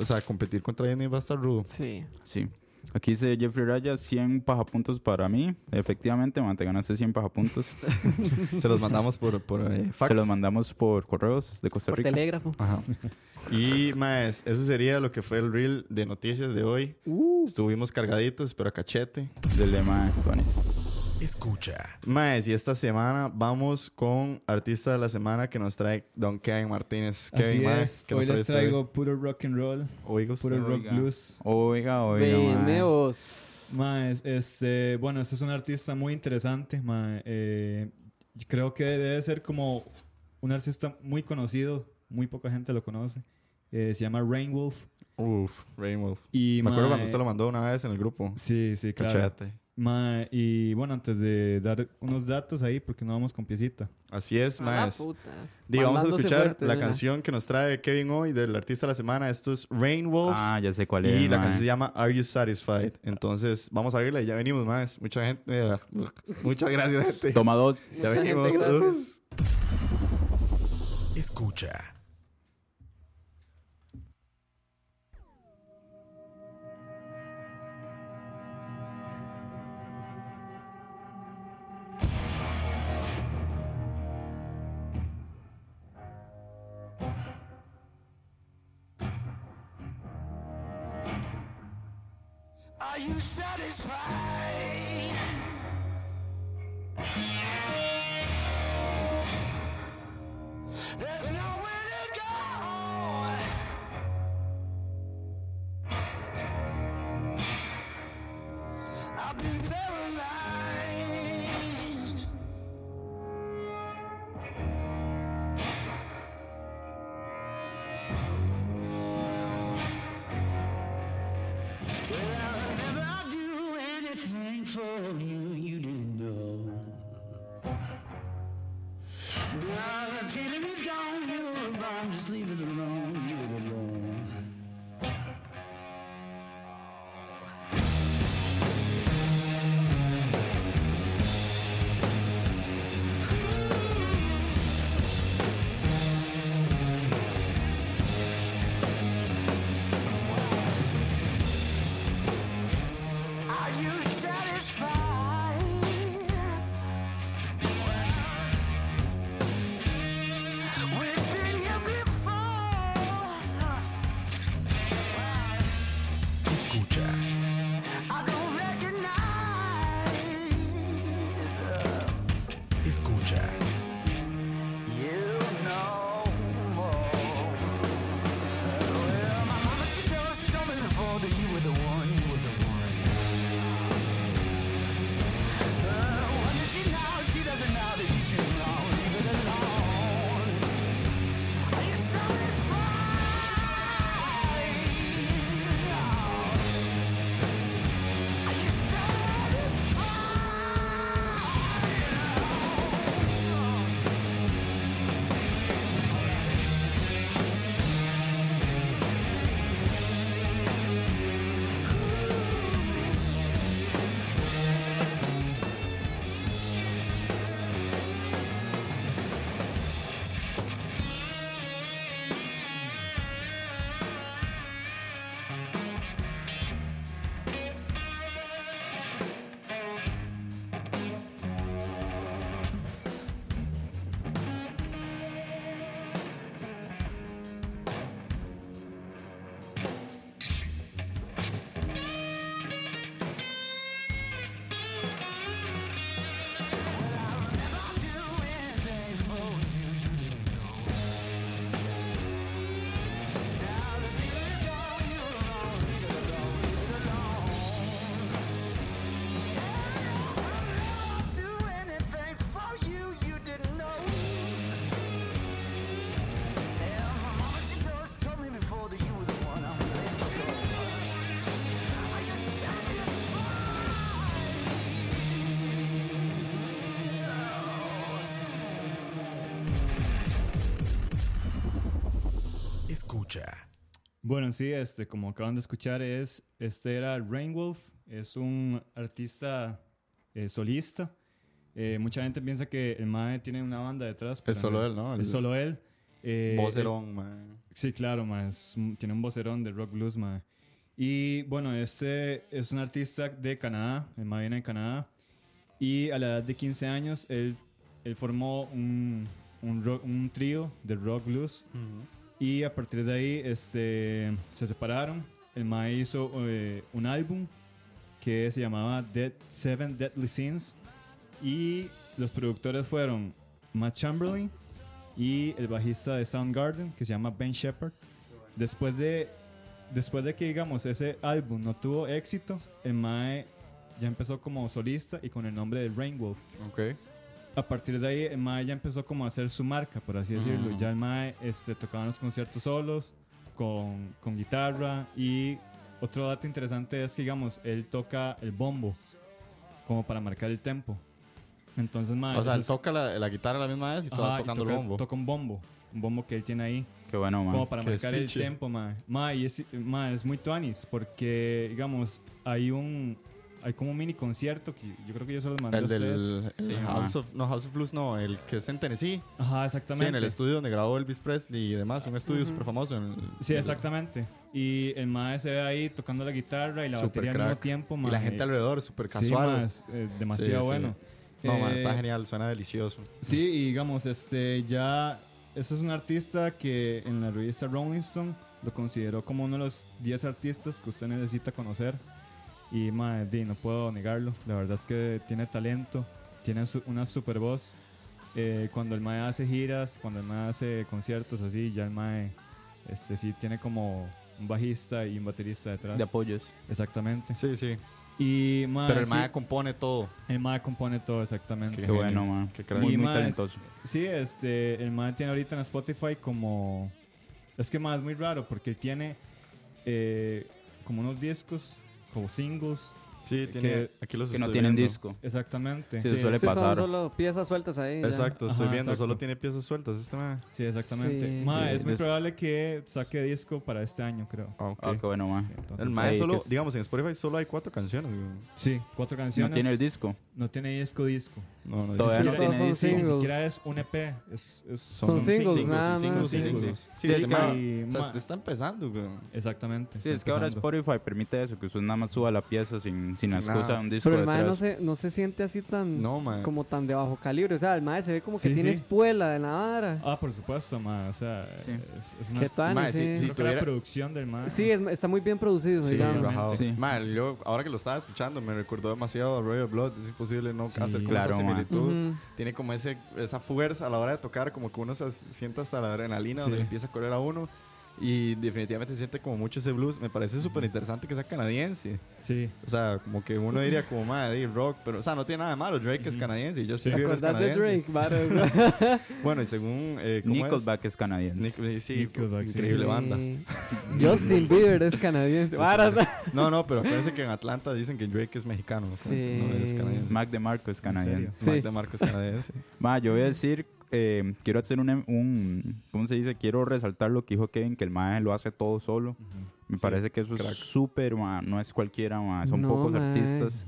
o sea, competir contra Disney va a estar rudo. Sí. Sí. Aquí dice Jeffrey Raya, 100 pajapuntos para mí. Efectivamente, man, te ganaste 100 pajapuntos. Se los mandamos por, por eh, fax. Se los mandamos por correos de Costa Por Rica. telégrafo. Ajá. Y más, eso sería lo que fue el reel de noticias de hoy. Uh. Estuvimos cargaditos, pero a cachete. Del lema Tuanis. Escucha. Más, y esta semana vamos con artista de la semana que nos trae Don Kevin Martínez. Así Kevin, mae, es. ¿qué Hoy les traigo puro rock and roll, Oiga usted. puro rock Oiga. blues. Oiga, oiga. Veneos. Más, este, bueno, este es un artista muy interesante, ma, eh, creo que debe ser como un artista muy conocido, muy poca gente lo conoce. Eh, se llama Rainwolf. Uf, Rainwolf. Y, Me acuerdo cuando usted lo mandó una vez en el grupo. Sí, sí, claro. Cachete. Ma, y bueno, antes de dar unos datos ahí, porque no vamos con piecita. Así es, Ah, más. vamos a escuchar fuerte, la ¿verdad? canción que nos trae Kevin hoy del artista de la semana. Esto es Rainwolf. Ah, ya sé cuál es. Y la canción se llama Are You Satisfied? Entonces, vamos a verla y ya venimos más. Mucha gente. eh, muchas gracias, gente. Toma dos. Ya Mucha venimos. gente, gracias. Escucha. Are you satisfied? There's nowhere to go. I've been Bueno, sí, este, como acaban de escuchar, es, este era Rainwolf, es un artista eh, solista. Eh, mucha gente piensa que el Mae tiene una banda detrás. pero Es solo él, ¿no? El Es solo él. Eh, vocerón, man. Sí, claro, ma, es un- tiene un vocerón de rock blues, ma. Y bueno, este es un artista de Canadá, el ma viene de Canadá. Y a la edad de 15 años, él, él formó un, un, un trío de rock blues. Y a partir de ahí este, se separaron. El ma hizo eh, un álbum que se llamaba Dead, Seven Deadly Sins. Y los productores fueron Matt Chamberlain y el bajista de Soundgarden que se llama Ben Shepard. Después de, después de que, digamos, ese álbum no tuvo éxito, el Mae ya empezó como solista y con el nombre de Rainwolf. Ok. A partir de ahí, el Mae ya empezó como a hacer su marca, por así decirlo. Ya el Mae este, tocaba en los conciertos solos, con, con guitarra. Y otro dato interesante es que, digamos, él toca el bombo, como para marcar el tempo. Entonces, Mae... O sea, él es- toca la, la guitarra a la misma vez y Ajá, toda y tocando toca, el bombo. Toca un bombo, un bombo que él tiene ahí. Qué bueno, man. Como para Qué marcar el tempo, ma. Ma, y es, ma, es muy tuanis, porque, digamos, hay un... Hay como un mini concierto que yo creo que yo se los mandé El a ustedes. del el Sí, House of, no, House of Blues, no, el que es en Tennessee. Ajá, Sí, exactamente. en el estudio donde grabó Elvis Presley y demás, un estudio Ujú. súper famoso. en el- Sí, exactamente. Y el mae se ve ahí tocando la guitarra y la Super batería al crack. mismo tiempo, ma. Y la gente alrededor, súper Sí, casual. eh, demasiado Sí, sí. bueno. No, Eh, está genial, suena delicioso. Sí, y digamos, este, ya, este es un artista que en la revista Rolling Stone lo consideró como uno de los 10 artistas que usted necesita conocer. Y, madre, di, no puedo negarlo. La verdad es que tiene talento, tiene su- una super voz. Eh, cuando el mae hace giras, cuando el mae hace conciertos así, ya el mae, este, sí tiene como un bajista y un baterista detrás. De apoyos. Exactamente. Sí, sí. Y, mae, Pero el sí, MAE compone todo. el mae compone todo exactamente. Qué, Qué bueno, man. qué crack. Muy, Y muy talentoso. Sí, este, el man tiene ahorita en Spotify como... Es que más es muy raro porque él tiene eh, como unos discos, como singles. Sí, Que- tiene, aquí los Que no tienen viendo. disco. Exactamente. Sí, Sí, suele Sí, son pasar. solo piezas sueltas ahí. ya. Exacto, estoy Ajá, viendo, exacto. solo tiene piezas sueltas este man. sí, exactamente. Sí. Ma, es muy des- probable que saque disco para este año, creo. Ah, ok. Ah, qué bueno. Sí, entonces- El MAE Ey, solo, que es- digamos, en Spotify solo hay cuatro canciones. güey. Sí, cuatro canciones. No tiene el disco. No tiene disco disco. No, no, Todavía no tiene disco. Ni siquiera es un EP. Es, es- Son singles, singles, sí, Singles. singles. Sí, Sí, es que, que- ma, ma- está empezando, güey. Exactamente. Sí, es que ahora. Spotify permite eso, que usted nada más suba la pieza sin, sin Sin excusa nada. un disco Pero el mae no se, no se siente así tan. No. Como tan de bajo calibre. O sea, el mae se ve como que Sí, tiene sí. espuela de la vara. Ah, por supuesto, ma. O sea, Sí. es, es una... Tuanis, Mae, sí, sí. sí. creo que tuviera- la producción del ma. Sí, es- está muy bien producido. Sí, digamos. rajado. Sí. Ma, yo, ahora que lo estaba escuchando, me recordó demasiado a Royal Blood. Es imposible no Sí, hacer como claro, esa similitud. Ujú. Tiene como ese, esa fuerza a la hora de tocar, como que uno se sienta hasta la adrenalina donde Sí. empieza a correr a uno. Y definitivamente se siente como mucho ese blues. Me parece súper interesante que sea canadiense. Sí. O sea, como que uno diría como, madre, rock. Pero, o sea, no tiene nada de malo. Drake es canadiense y Sí. ¿Te Bieber es acordás de canadiense. Drake? Bueno, y según... Eh, ¿cómo es? Nickelback es canadiense. Nick- sí, Nickelback, increíble Sí. banda. Justin Bieber es canadiense. No, no, pero acuérdense que en Atlanta dicen que Drake es mexicano. Sí. No es canadiense. Mac DeMarco es canadiense. Sí. Mac DeMarco es canadiense. Ma, yo voy a decir, eh, quiero hacer un, un, ¿cómo se dice? Quiero resaltar lo que dijo Kevin, que el mae lo hace todo solo. Me Sí, parece que eso crack. es súper, no es cualquiera, ma, son No, pocos mae. artistas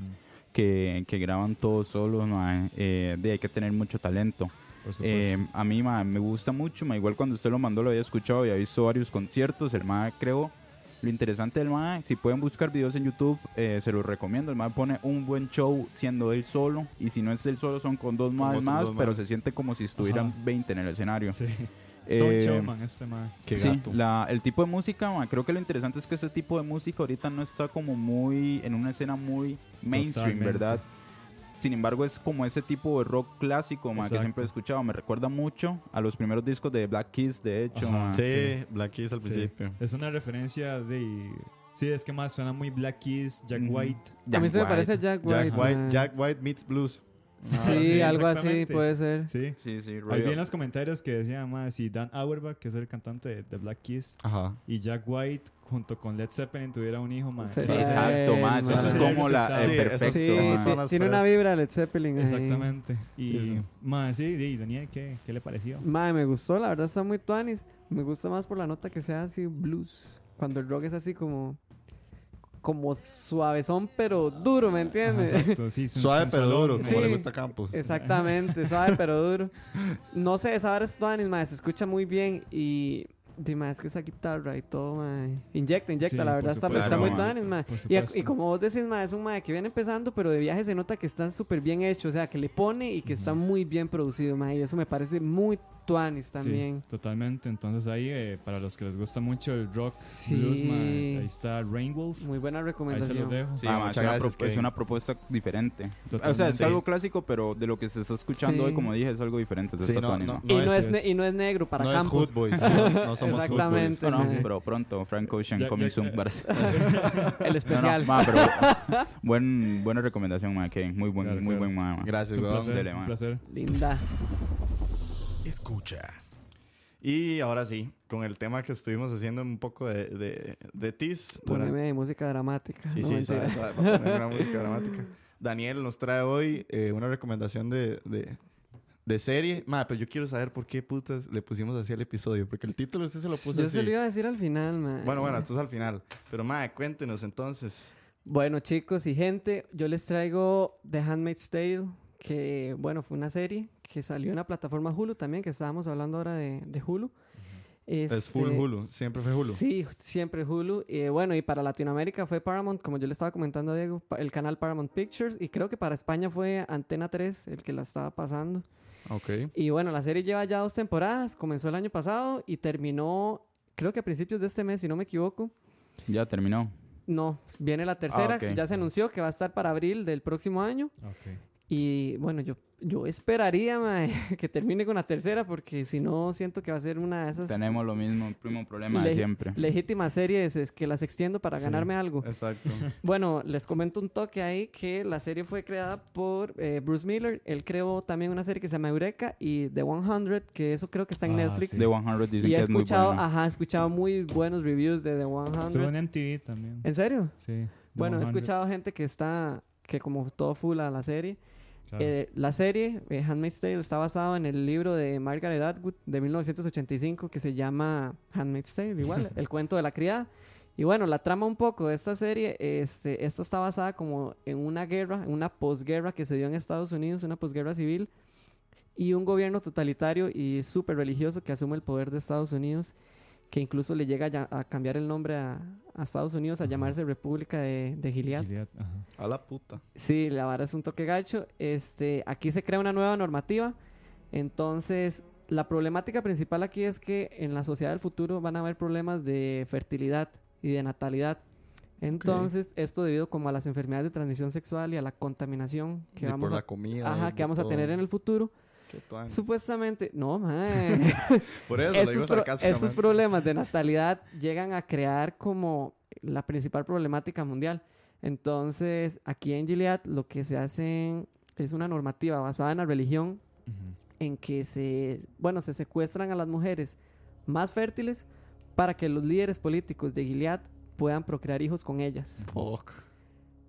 que, que graban todo solos, ma, eh, de, hay que tener mucho talento. Por Eh, a mí ma, me gusta mucho, ma, igual cuando usted lo mandó lo había escuchado, había visto varios conciertos, el mae creo, lo interesante del mae, si pueden buscar videos en YouTube, eh, se los recomiendo, el mae pone un buen show siendo él solo, y si no es él solo son con dos Con más dos pero maes. se siente como si estuvieran Ajá. 20 en el escenario. sí. Stone eh, Showman, este ma. Qué sí, gato. la- el tipo de música, creo que lo interesante es que ese tipo de música ahorita no está como muy en una escena muy mainstream, Totalmente. ¿verdad? Sin embargo, es como ese tipo de rock clásico, ma, que siempre he escuchado. Me recuerda mucho a los primeros discos de Black Keys, de hecho. Ma. Sí, sí. Black Keys al Sí. principio. Es una referencia de... Sí, es que más suena muy Black Keys, Jack. White. A mí se me parece Jack White. Jack White, mae. Jack White meets blues. Sí, Ah, sí, algo así puede ser. Sí. Sí, sí, Ahí vi en los comentarios que decían más si Dan Auerbach, que es el cantante de, de Black Keys, Ajá. y Jack White junto con Led Zeppelin tuviera un hijo más. Sí, Sí, Sí, exacto, más. Eso es como la, Sí, perfecto. esas- Sí, las tiene una vibra Led Zeppelin ahí. Exactamente. Y Sí, sí. más, sí, y Daniel, ¿qué, ¿qué le pareció? Mae, me gustó, la verdad está muy tuanis. Me gusta más por la nota que sea así blues. Cuando el rock es así como. Como suavezón, pero duro, ¿me entiendes? exacto, sí, Suave pero duro, como Sí. le gusta a Campos. Exactamente, suave pero duro. No sé, esa vara es tuanis, mae, se escucha muy bien y... Dime, es que esa guitarra y todo, mae. Inyecta, inyecta, Sí, la verdad está, está muy tuanis, mae. Y, y como vos decís, mae, es un mae que viene empezando, pero de viaje se nota que está súper bien hecho, o sea, que le pone y que está muy bien producido, mae. Y eso me parece muy tuanis Sí, también. totalmente. Entonces ahí, eh, para los que les gusta mucho el rock Sí. blues, ahí está Rainwolf. Muy buena Ahí se recomendación. los dejo. Sí, Ah, ma, muchas es, una gracias, es una propuesta diferente. O sea, Totalmente. es algo clásico, pero de lo que se está escuchando Sí. hoy, como dije, es algo diferente. Sí, está no, no, ma. y, no es, es- ne- y no es negro para no es campos. Hood Boys, no, no somos Hood Exactamente. No, no, sí. pero pronto, Frank Ocean, coming soon. El No, no, especial. ma, pero buen, buena recomendación, ma, Kevin. Muy buen, Claro, muy claro. buen ma, ma. Gracias, Es un placer, Dele, ma. Escucha. Y ahora sí, con el tema que estuvimos haciendo un poco de, de, de durante- Poneme música dramática. Sí, No, sí, suave, suave, para poner una música dramática. Daniel nos trae hoy eh, una recomendación de, de, de serie. Ma, pero yo quiero saber por qué putas le pusimos así al episodio. Porque el título usted se lo puso Yo así. se lo iba a decir al final, man. Bueno, bueno, entonces al final. Pero, ma, cuéntenos entonces. Bueno, chicos y gente, yo les traigo The Handmaid's Tale, que, bueno, fue una serie que salió en la plataforma Hulu también, que estábamos hablando ahora de, de Hulu. Es full Este, Hulu. Siempre fue Hulu. Sí, siempre Hulu. Y bueno, y para Latinoamérica fue Paramount, como yo le estaba comentando a Diego, el canal Paramount Pictures. Y creo que para España fue Antena 3 el que la estaba pasando. Ok. Y bueno, la serie lleva ya dos temporadas, comenzó el año pasado y terminó, creo que a principios de este mes, si no me equivoco. Ya terminó. No, viene la tercera, ok. ya se anunció que va a estar para abril del próximo año. Ok. Y bueno, yo, yo esperaría mae, que termine con la tercera porque si no siento que va a ser una de esas Tenemos lo mismo, el mismo problema de siempre. legítimas series es que las extiendo para Sí. ganarme algo. Exacto. Bueno, les comento un toque ahí que la serie fue creada por eh, Bruce Miller. Él creó también una serie que se llama Eureka y The 100, que eso creo que está en Ah, Netflix. sí. The 100 dicen Y he que es muy escuchado, bueno. ajá, he escuchado muy buenos reviews de The Estuvo 100. en MTV también. ¿En serio? Sí. The Bueno, he 100. escuchado gente que está, que como todo full a la serie. Claro. Eh, la serie, eh, Handmaid's Tale, está basado en el libro de Margaret Atwood de 1985 que se llama Handmaid's Tale, igual, el cuento de la criada. Y bueno, la trama un poco de esta serie, este, esta está basada como en una guerra, en una posguerra que se dio en Estados Unidos, una posguerra civil, y un gobierno totalitario y súper religioso que asume el poder de Estados Unidos, que incluso le llega a, ya- a cambiar el nombre a, a Estados Unidos a Ajá. llamarse República de, de Gilead. A la puta. Sí, la vara es un toque gacho. Este, aquí se crea una nueva normativa. Entonces, la problemática principal aquí es que en la sociedad del futuro van a haber problemas de fertilidad y de natalidad. Entonces, esto debido como a las enfermedades de transmisión sexual y a la contaminación que vamos por a, la comida. ajá, que a tener en el futuro. Qué. Supuestamente, no, mae. Por eso lo digo estos, pro- sarcásticamente. estos problemas de natalidad llegan a crear como la principal problemática mundial. Entonces, aquí en Gilead lo que se hace es una normativa basada en la religión en que se, bueno, se secuestran a las mujeres más fértiles para que los líderes políticos de Gilead puedan procrear hijos con ellas. Fuck.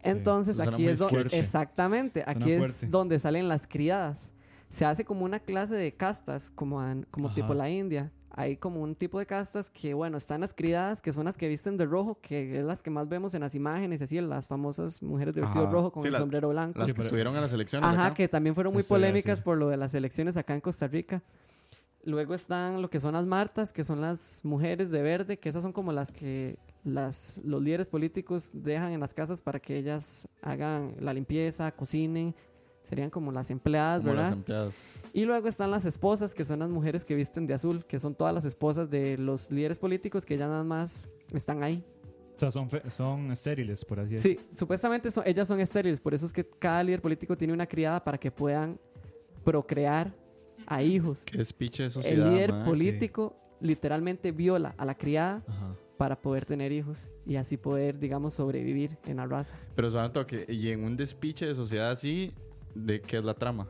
Entonces aquí es donde exactamente, aquí Suena es fuerte. donde salen las criadas. Se hace como una clase de castas, como, an- como Ajá. tipo la India. Hay como un tipo de castas que, bueno, están las criadas, que son las que visten de rojo, que es las que más vemos en las imágenes, así, las famosas mujeres de vestido Ajá. rojo con Sí, el la- sombrero blanco. Las que estuvieron en las elecciones. Ajá, acá. que también fueron muy polémicas por lo de las elecciones acá en Costa Rica. Luego están lo que son las martas, que son las mujeres de verde, que esas son como las que las, los líderes políticos dejan en las casas para que ellas hagan la limpieza, cocinen. Serían como las empleadas, Como las ¿verdad? empleadas. Y luego están las esposas, que son las mujeres que visten de azul, que son todas las esposas de los líderes políticos que ya nada más están ahí. O sea, son, son estériles, por así Sí, supuestamente son- ellas son estériles, por eso es que cada líder político tiene una criada para que puedan procrear a hijos. Qué despiche de sociedad. El líder político literalmente viola a la criada Ajá. para poder tener hijos y así poder, digamos, sobrevivir en la raza. Pero suena un toque. Y en un despiche de sociedad así, ¿de qué es la trama?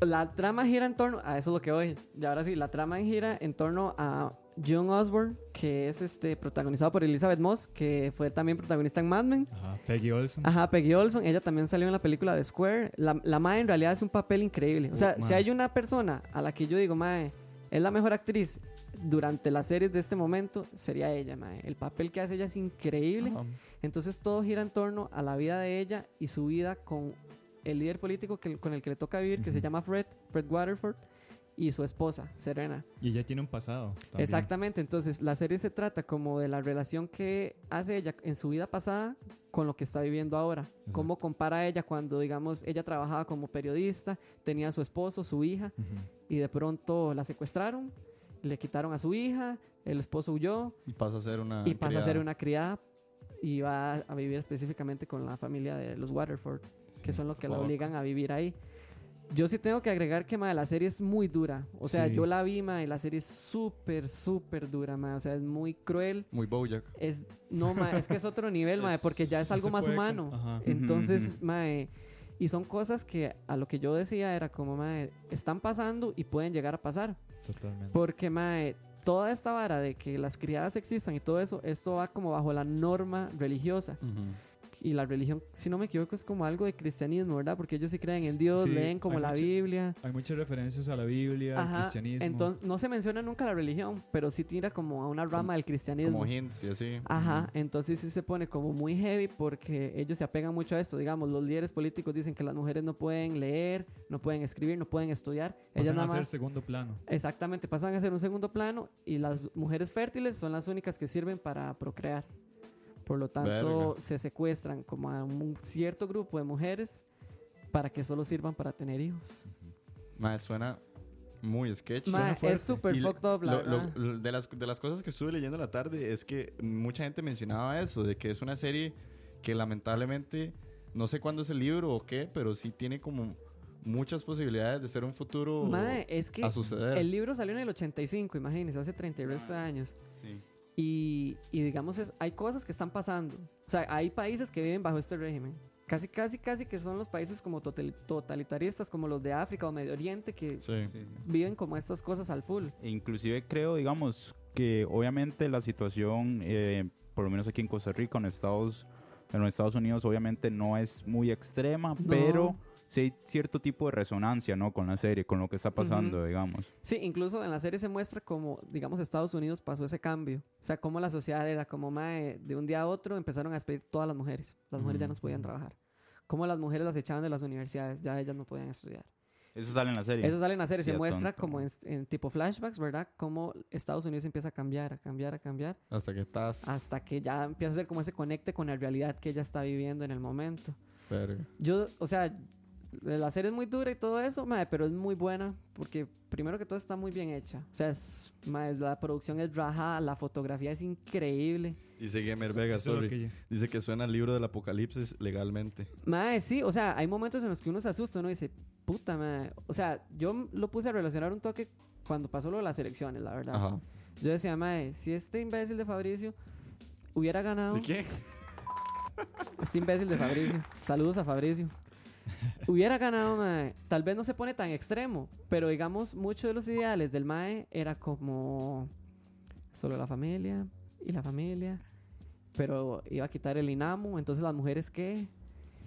La trama gira en torno, a eso es lo que voy, y ahora sí, la trama gira en torno a John Osborne, que es este protagonizado por Elizabeth Moss, que fue también protagonista en Mad Men. Ajá. Peggy Olson. Ajá, Peggy Olson, ella también salió en la película de Square. La, la Mae en realidad hace un papel increíble. O sea, si hay una persona a la que yo digo, Mae, es la mejor actriz durante las series de este momento, sería ella, mae. El papel que hace ella es increíble. Ajá. Entonces todo gira en torno a la vida de ella y su vida con el líder político que, con el que le toca vivir, que se llama Fred, Fred Waterford, y su esposa, Serena. Y ella tiene un pasado. también. Exactamente, entonces la serie se trata como de la relación que hace ella en su vida pasada con lo que está viviendo ahora. Cómo compara ella cuando, digamos, ella trabajaba como periodista, tenía a su esposo, su hija, Ujú. y de pronto la secuestraron, le quitaron a su hija, el esposo huyó Y pasa a ser una. y pasa a ser criada. una criada y va a vivir específicamente con la familia de los Waterford, que son los que la obligan a vivir ahí. Yo sí tengo que agregar que mae, la serie es muy dura. O sea, Sí. yo la vi, y la serie es súper, súper dura, mae. O sea, es muy cruel. Muy Bojack. Es, no, mae, es que es otro nivel, mae, porque ya es algo más humano. ajá. Entonces, mae, y son cosas que a lo que yo decía era como, mae, están pasando y pueden llegar a pasar. Totalmente. Porque, mae, toda esta vara de que las criadas existan y todo eso, esto va como bajo la norma religiosa. Y la religión, si no me equivoco, es como algo de cristianismo, ¿verdad? Porque ellos sí creen en Dios, Sí, leen como la mucha- Biblia. Hay muchas referencias a la Biblia, al Ajá. cristianismo. Entonces, no se menciona nunca la religión, pero sí tira como a una rama del cristianismo. Como hints y así. Ajá, entonces sí se pone como muy heavy porque ellos se apegan mucho a esto. Digamos, los líderes políticos dicen que las mujeres no pueden leer, no pueden escribir, no pueden estudiar. Ellas Pasan a nada ser más segundo plano. Exactamente, pasan a ser un segundo plano y las mujeres fértiles son las únicas que sirven para procrear. Por lo tanto, Verga. se secuestran como a un cierto grupo de mujeres para que solo sirvan para tener hijos. Mae, suena muy sketch. Ma, es súper fucked up, la lo- lo- de, las, de las cosas que estuve leyendo en la tarde es que mucha gente mencionaba eso, de que es una serie que lamentablemente, no sé cuándo es el libro o qué, pero sí tiene como muchas posibilidades de ser un futuro Mae, es que a suceder. el libro salió en el 85, imagínense, hace 32 años. Sí. Y, y digamos, es, hay cosas que están pasando. O sea, hay países que viven bajo este régimen. Casi, casi, casi que son los países como total- totalitaristas, como los de África o Medio Oriente, que Sí. viven como estas cosas al full. E inclusive creo, digamos, que obviamente la situación, eh, por lo menos aquí en Costa Rica, en Estados, en los Estados Unidos, obviamente no es muy extrema, pero sí hay cierto tipo de resonancia, ¿no? Con la serie, con lo que está pasando, Ujú. digamos. Sí, incluso en la serie se muestra como, digamos, Estados Unidos pasó ese cambio. O sea, como la sociedad era como, mae, de un día a otro empezaron a despedir todas las mujeres. Las mujeres ya no podían trabajar. Como las mujeres las echaban de las universidades, ya ellas no podían estudiar. Eso sale en la serie. Eso sale en la serie, Sí, se muestra tonto. como en, en tipo flashbacks, ¿verdad? Cómo Estados Unidos empieza a cambiar, a cambiar, a cambiar, Hasta que estás... hasta que ya empieza a ser como ese conecte con la realidad que ella está viviendo en el momento. Verga. Yo, o sea, la serie es muy dura y todo eso, mae, pero es muy buena porque primero que todo está muy bien hecha. O sea, es, mae, la producción es raja, la fotografía es increíble. Dice Gamer Vega, sorry. que- Dice que suena al libro del apocalipsis legalmente. Mae, sí, o sea, hay momentos en los que uno se asusta, uno dice, puta, mae. O sea, yo lo puse a relacionar un toque cuando pasó lo de las elecciones, la verdad. Ajá. Yo decía, mae, si este imbécil de Fabricio hubiera ganado. ¿De qué? Este imbécil de Fabricio. Saludos a Fabricio. Hubiera ganado, mae. Tal vez no se pone tan extremo, pero digamos, muchos de los ideales del mae era como solo la familia y la familia. Pero iba a quitar el INAMU, entonces las mujeres qué.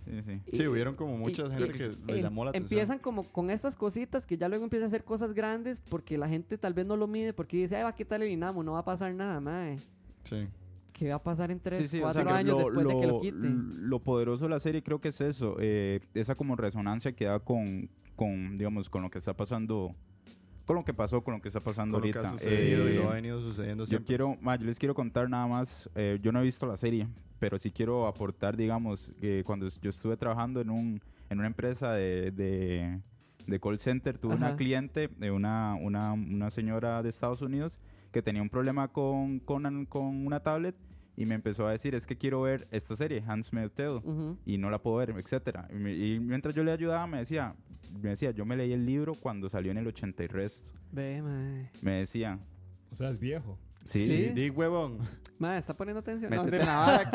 Sí, sí. Sí, hubieron como mucha y- gente y- que le em- llamó la atención. Empiezan como con estas cositas que ya luego empiezan a hacer cosas grandes porque la gente tal vez no lo mide porque dice, ay, va a quitar el INAMU, no va a pasar nada, mae. Sí. ¿Qué va a pasar en tres, Sí, sí, o cuatro sea, que años después de que lo quite? Lo poderoso de la serie creo que es eso, eh, esa como resonancia que da con, con, digamos, con lo que está pasando, con lo que pasó, con lo que está pasando Con lo que ahorita. ha sucedido y Eh, lo ha venido sucediendo yo quiero, ma, yo les quiero contar nada más, eh, yo no he visto la serie, pero sí quiero aportar, digamos, que cuando yo estuve trabajando en, un, en una empresa de, de, de call center, tuve Ajá. una cliente, de una, una, una señora de Estados Unidos, que tenía un problema con, con, con una tablet y me empezó a decir, es que quiero ver esta serie, Handmaid's Tale, Ujú. y no la puedo ver, etcétera. Y, me- y mientras yo le ayudaba, me decía, me decía, yo me leí el libro cuando salió en el 80 y resto. Ve, mae. Me decía, O sea, es viejo. sí, Sí. sí. Di huevón. Mae, ¿está poniendo atención? No, Métete mentira. ¿La vara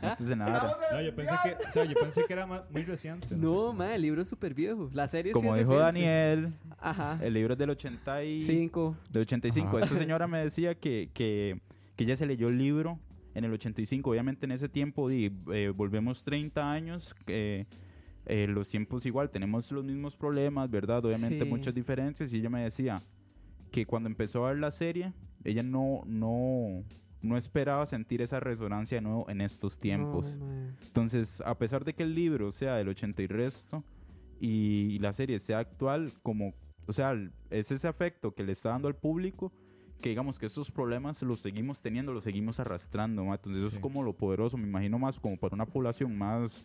qué? antes de nada. No, yo pensé que, o sea, yo pensé que era muy reciente. No, sé. mae, el libro es súper viejo. La serie sí Como es dijo reciente. Daniel, Ajá. el libro es del 80 y... Cinco. Del 85. Esta señora me decía que, que, que ella se leyó el libro en el 85. Obviamente en ese tiempo, di, eh, volvemos 30 años, eh, eh, los tiempos igual, tenemos los mismos problemas, ¿verdad? Obviamente Sí. muchas diferencias. Y ella me decía que cuando empezó a ver la serie, ella no, no, no esperaba sentir esa resonancia de nuevo en estos tiempos. Mae. Entonces, a pesar de que el libro sea del 80 y resto y la serie sea actual, como, o sea, es ese afecto que le está dando al público, que digamos que estos problemas los seguimos teniendo, los seguimos arrastrando, ma. entonces eso Sí. es como lo poderoso, me imagino más como para una población más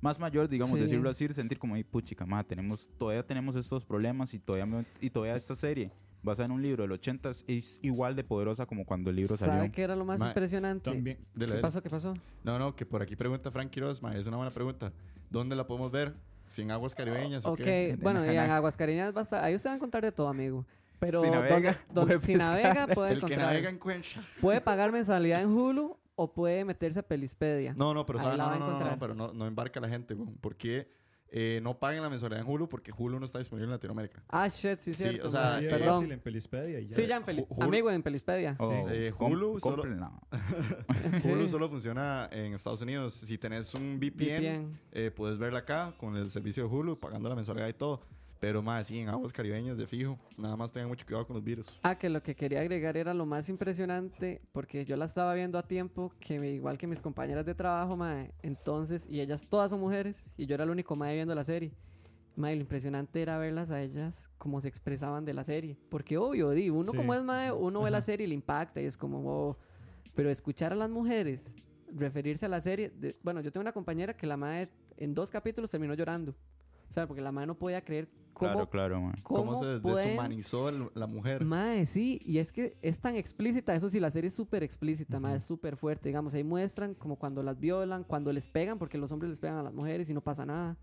más mayor, digamos, Sí. decirlo así, sentir como, "Ey, puchica, ma, tenemos, todavía tenemos estos problemas y todavía, me- y todavía esta serie, basada en un libro del 80, es igual de poderosa como cuando el libro ¿Sabe salió. qué era lo más Mae, impresionante? También. ¿Qué pasó? ¿Qué pasó? No, no, que por aquí pregunta Frank Quiroz, ma, es una buena pregunta. ¿Dónde la podemos ver? ¿Si en aguas caribeñas o Ok, qué? bueno, y en Ajá. Aguascariñas va a estar- ahí usted va a encontrar de todo, amigo. Pero Si navega, donde, donde- puede si navega puede El que encontrar. navega en Cuencha. Puede pagar mensualidad en Hulu o puede meterse a Pelispedia. No, no, pero sabe, no, no, no, no, encontrar. pero no, no embarca la gente, güey. ¿Por qué eh, no paguen la mensualidad en Hulu? Porque Hulu no está disponible en Latinoamérica. Ah, shit, sí, Sí, cierto. o sea, Sí, eh, perdón. fácil en Pelispedia ya. Sí, ya en Peli- Hulu- Amigo en Pelispedia. Oh, Eh, Hulu solo-. Hulu solo funciona en Estados Unidos. Si tenés un VPN, VPN. eh, puedes verla acá con el servicio de Hulu, pagando la mensualidad y todo. Pero más, sí, en aguas caribeñas de fijo. Nada más tengan mucho cuidado con los virus. Ah, que lo que quería agregar era lo más impresionante, porque yo la estaba viendo a tiempo, que me- igual que mis compañeras de trabajo, mae, entonces, y ellas todas son mujeres, y yo era el único mae viendo la serie. Mae, lo impresionante era verlas a ellas como se expresaban de la serie. Porque obvio, di, uno Sí. como es mae, uno ve la serie y le impacta y es como, wow. Pero escuchar a las mujeres referirse a la serie, de- bueno, yo tengo una compañera que la mae en dos capítulos terminó llorando. O sea, porque la mae no podía creer cómo, Claro, claro, man. ¿Cómo, cómo se pueden- deshumanizó el- la mujer? Mae, sí, y es que es tan explícita, eso sí, la serie es súper explícita, mae, es súper fuerte, digamos, ahí muestran como cuando las violan, cuando les pegan, porque los hombres les pegan a las mujeres y no pasa nada,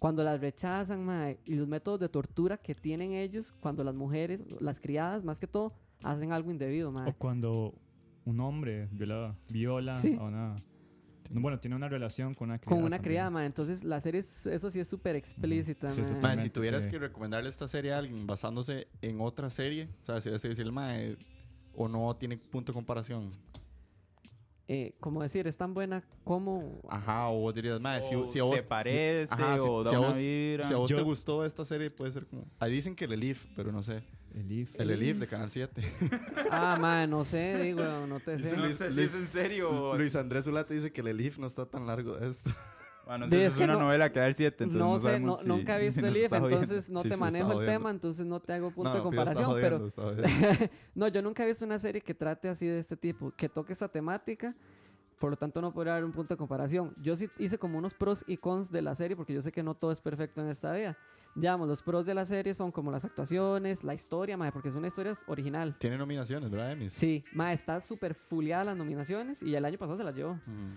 cuando las rechazan, mae, y los métodos de tortura que tienen ellos, cuando las mujeres, las criadas, más que todo, hacen algo indebido, O mae. cuando un hombre viola, viola Sí. a una... Bueno, tiene una relación con una criada. Con una criada, mae, entonces la serie, es- eso sí es súper explícita, Sí, si tuvieras sí. que recomendarle esta serie a alguien basándose en otra serie, o sea, si vas a decirle, mae, o no tiene punto de comparación. Eh, como decir, es tan buena como... Ajá, o vos dirías, mae, si, O si a vos. se parece Ajá, si- o da si a una vos- vibra. Si a vos Yo- te gustó esta serie, puede ser como. Ahí dicen que el Elif, pero no sé. El IF. El Elif de Canal 7. Ah, mae, no sé, digo, no te sé. No sé si es en serio. Luis Andrés Zulate dice que el Elif no está tan largo de esto. Bueno, entonces es que una no- novela que da el 7, entonces no, no, sé, sabemos no- si- nunca he si visto nos el IF, entonces no Sí, te sí, manejo el tema, entonces no te hago punto de No, comparación, jodiendo, pero no, yo nunca he visto una serie que trate así de este tipo, que toque esta temática, por lo tanto no podría haber un punto de comparación. Yo sí hice como unos pros y cons de la serie, porque yo sé que no todo es perfecto en esta vida. Digamos, los pros de la serie son como las actuaciones, la historia, mae, porque es una historia original. Tiene nominaciones, ¿verdad, Emis? Sí, mae, está súper fuleada las nominaciones y el año pasado se las llevó. Mm.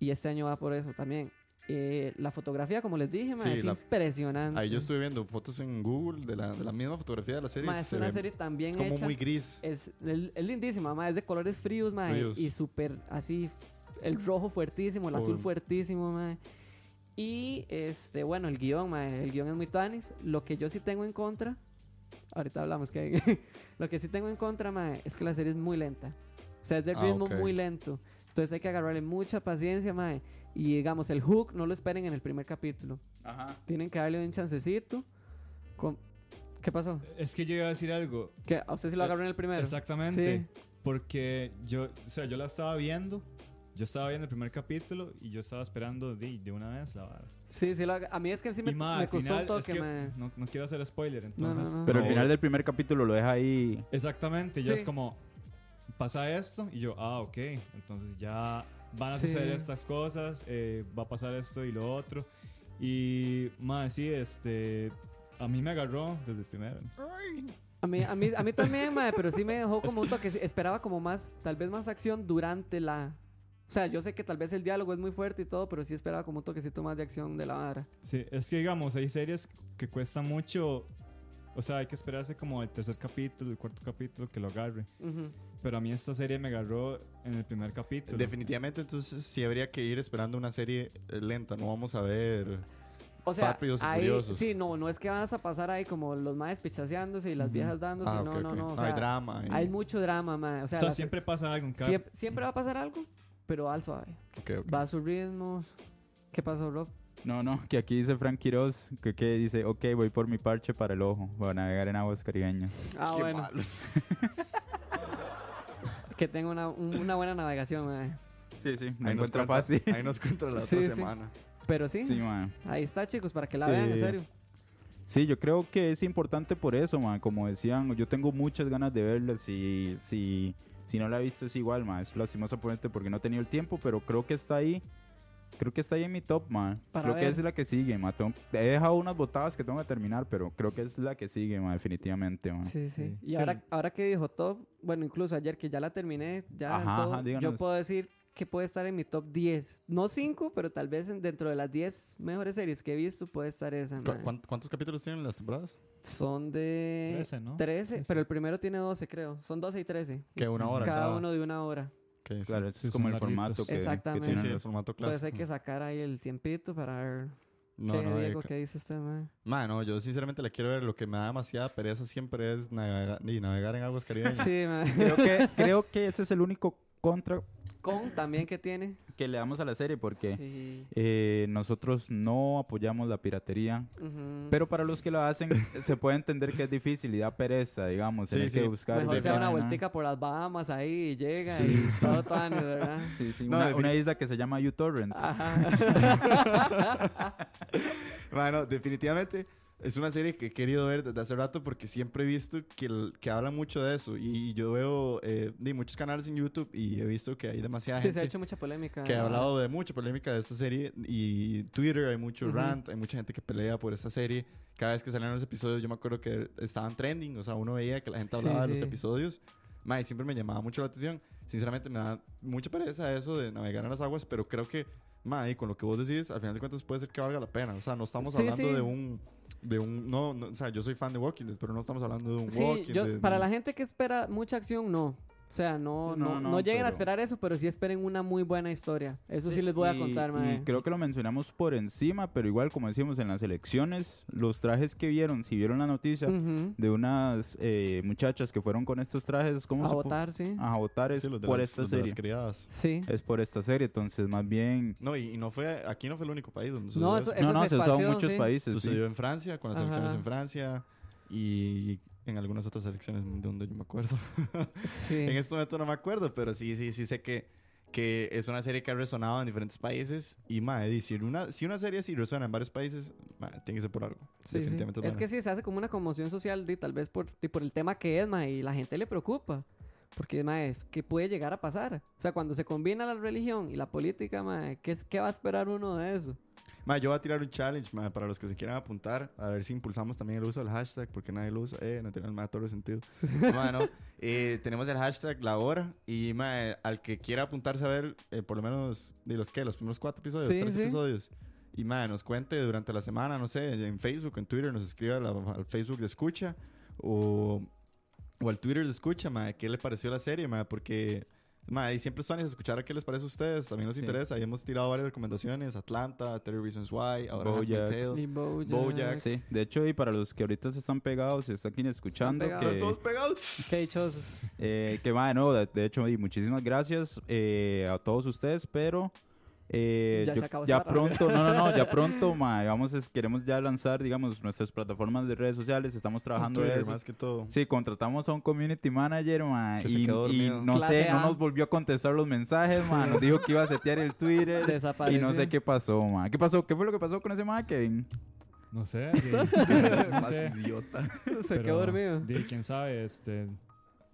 Y este año va por eso también. Eh, la fotografía, como les dije, mae, Sí, es la- impresionante. Ahí yo estuve viendo fotos en Google de la, de la misma fotografía de la serie. Ma, es una serie tan bien Es como hecha. muy gris. Es, es, es lindísima, ma, es de colores fríos, ma, Fríos. y súper así, el rojo fuertísimo, el azul fuertísimo, ma. Y este, bueno, el guion, ma, el guion es muy tanis. Lo que yo sí tengo en contra, ahorita hablamos que lo que sí tengo en contra, ma, es que la serie es muy lenta. O sea, es de Ah, ritmo ok. muy lento. Entonces hay que agarrarle mucha paciencia, ma. Y digamos, el hook no lo esperen en el primer capítulo. Ajá. Tienen que darle un chancecito. Con... ¿Qué pasó? Es que yo iba a decir algo. ¿Qué? ¿A usted sí lo agarró en el primero? Exactamente. Sí. Porque yo, o sea, yo la estaba viendo. Yo estaba viendo el primer capítulo y yo estaba esperando de, de una vez la vara. Sí, sí, lo a mí es que sí me, ma, me al costó final, un toque. es que me- no, no quiero hacer spoiler, No, no, entonces. no. Pero al final del primer capítulo lo deja ahí. Exactamente, ya Sí. es como pasa esto y yo, ah, ok, entonces ya van a Sí. suceder estas cosas, eh, va a pasar esto y lo otro. Y más, sí, este, a mí me agarró desde el primero. A mí, a mí, a mí también, mae, pero sí me dejó como un toque. Esperaba como más, tal vez más acción durante la. O sea, yo sé que tal vez el diálogo es muy fuerte y todo, pero sí esperaba como un toquecito más de acción de la vara. Sí, es que digamos, hay series que cuesta mucho, o sea, hay que esperarse como el tercer capítulo, el cuarto capítulo que lo agarre. Ujú. Pero a mí esta serie me agarró en el primer capítulo. Definitivamente, entonces sí habría que ir esperando una serie eh, lenta. No vamos a ver. O sea, Rápidos y ahí- Furiosos. sí, no, no es que vas a pasar ahí como los maes pichaseándose y las viejas dándose. Ah, no, ok, no, ok. no. o hay sea, drama. hay- Hay mucho drama, mae. O O sea, sea, las- siempre pasa algo en cada... siempre, siempre va a pasar algo, pero al suave. Ok, ok. Va a su ritmo. ¿Qué pasó, Rob? No, no, que aquí dice Frank Quiroz, que, que dice, ok, voy por mi parche para el ojo, para navegar en aguas caribeñas. Ah, Qué bueno. malo. Que tenga una, un- una buena navegación, mae. Sí, sí, me Ahí nos encuentra cuenta- fácil. Ahí nos cuenta la Sí, otra sí. semana. Pero sí, Sí, man. ahí está, chicos, para que la vean, en Eh, serio. Sí, yo creo que es importante por eso, man. Como decían, yo tengo muchas ganas de verla. Si, si, si no la he visto es igual, man. Es lastimosamente porque no he tenido el tiempo, pero creo que está ahí. Creo que está ahí en mi top, man. Para creo ver. que es la que sigue, man. He dejado unas botadas que tengo que terminar, pero creo que es la que sigue, man, definitivamente, man. Sí, sí. sí. Y Sí. ahora, ahora que dijo top, bueno, incluso ayer que ya la terminé, ya Ajá, todo, ajá, yo puedo decir que puede estar en mi top 10. No 5, pero tal vez en- dentro de las 10 mejores series que he visto puede estar esa. ¿Cu- mae. cuán- ¿Cuántos capítulos tienen las temporadas? Son de 13, ¿no? 13, Sí. pero el primero tiene 12, creo. Son 12 y 13. Que una hora cada, cada, uno de una hora. Ok, sí. Claro, ese Sí, es como el formato larguitos. que, que Exactamente. Sí, tienen sí, el formato Entonces clásico. hay que sacar ahí el tiempito para ver. No, ¿Qué, no, Diego, qué dice usted, mae? Mano, yo sinceramente la quiero ver. Lo que me da demasiada pereza siempre es navega- y navegar en aguas caribeñas. Sí, mae. Creo que, creo que ese es el único contra Con también que tiene. que le damos a la serie porque Sí. eh, nosotros no apoyamos la piratería. Pero para los que lo hacen, se puede entender que es difícil y da pereza, digamos, Sí, tener sí. que buscar. Mejor y se da una vueltica por las Bahamas ahí y llega Sí. y todo tan, ¿verdad? Sí, sí, No, una, isla que se llama uTorrent. Ajá. Bueno, definitivamente es una serie que he querido ver desde hace rato porque siempre he visto que, el- que hablan mucho de eso. Y yo veo eh, muchos canales en YouTube y he visto que hay demasiada Sí, gente se ha hecho mucha polémica. que ha hablado de mucha polémica de esta serie. Y Twitter hay mucho Ujú. rant, hay mucha gente que pelea por esta serie. Cada vez que salían los episodios, yo me acuerdo que estaban trending. O sea, uno veía que la gente Sí, hablaba de los sí. episodios. Mae, siempre me llamaba mucho la atención. Sinceramente, me da mucha pereza eso de navegar en las aguas, pero creo que, mae, con lo que vos decís, al final de cuentas puede ser que valga la pena. O sea, no estamos Sí, hablando sí. de un. De un no, no, o sea, yo soy fan de Walking Dead, pero no estamos hablando de un Sí, Walking yo, Dead. para la gente que espera mucha acción, no. O sea, no, no, No, no, no, lleguen a esperar eso, pero sí esperen una muy buena historia. Eso sí, les voy a Y- contar, y mae. creo que lo mencionamos por encima, pero igual, como decimos en las elecciones, los trajes que vieron, si vieron la noticia de unas eh, muchachas que fueron con estos trajes, ¿cómo A se votar, sí. A votar es Sí, los de por las- esta los de las serie. criadas. Sí. Es por esta serie, entonces más bien... No, y, y no fue, aquí no fue el único país donde No, sucedió eso, eso. eso no, no, se se usó en muchos sí. países. sí. Sucedió en Francia, con las Ajá. elecciones en Francia y en algunas otras elecciones de donde yo me acuerdo. Sí. en este momento no me acuerdo, pero sí, sí, sí sé que, que es una serie que ha resonado en diferentes países. Y, madre, si una, si una serie sí resuena en varios países, mae, tiene que ser por algo. Sí, sí. Definitivamente Es buena. que sí, se hace como una conmoción social, di, tal vez por, di, por el tema que es, ma, y la gente le preocupa. Porque, ma, es que puede llegar a pasar. O sea, cuando se combina la religión y la política, ma, ¿qué, es- ¿qué va a esperar uno de eso? Mae, yo voy a tirar un challenge mae, para los que se quieran apuntar. A ver si impulsamos también el uso del hashtag, porque nadie lo usa. Eh, no tiene el todo el sentido. Bueno, eh, tenemos el hashtag La Hora. Y mae, al que quiera apuntarse a ver, eh, por lo menos, de los que, los primeros cuatro episodios, Sí, tres sí. episodios. Y mae, nos cuente durante la semana, no sé, en Facebook, en Twitter, nos escriba al, Facebook de Escucha o, o al Twitter de Escucha, mae, qué le pareció la serie, mae, porque. Mae, y siempre son a escuchar a qué les parece a ustedes. También nos Sí. interesa. Ahí hemos tirado varias recomendaciones: Atlanta, 30 Reasons Why, ahora Bojack. Tale. Y Bojack. Bojack. Sí, de hecho, y para los que ahorita se están pegados y están aquí escuchando, pegados. que, Están todos pegados. Qué dichosos. eh, que va, no, de, de hecho, y muchísimas gracias eh, a todos ustedes, pero eh, Ya yo- se acabó ya pronto, no, no, no, ya pronto, ma, vamos, es- queremos ya lanzar, digamos, nuestras plataformas de redes sociales, estamos trabajando Twitter, eso. más que todo. Sí, contratamos a un community manager, ma, y, y no Clase sé, A. no nos volvió a contestar los mensajes, ma, nos dijo que iba a setear el Twitter y Desapareció. no sé qué pasó, ma. ¿Qué pasó? ¿Qué fue lo que pasó con ese ma, Kevin? No sé. no Más idiota. Se pero, quedó dormido. di, quién sabe, este,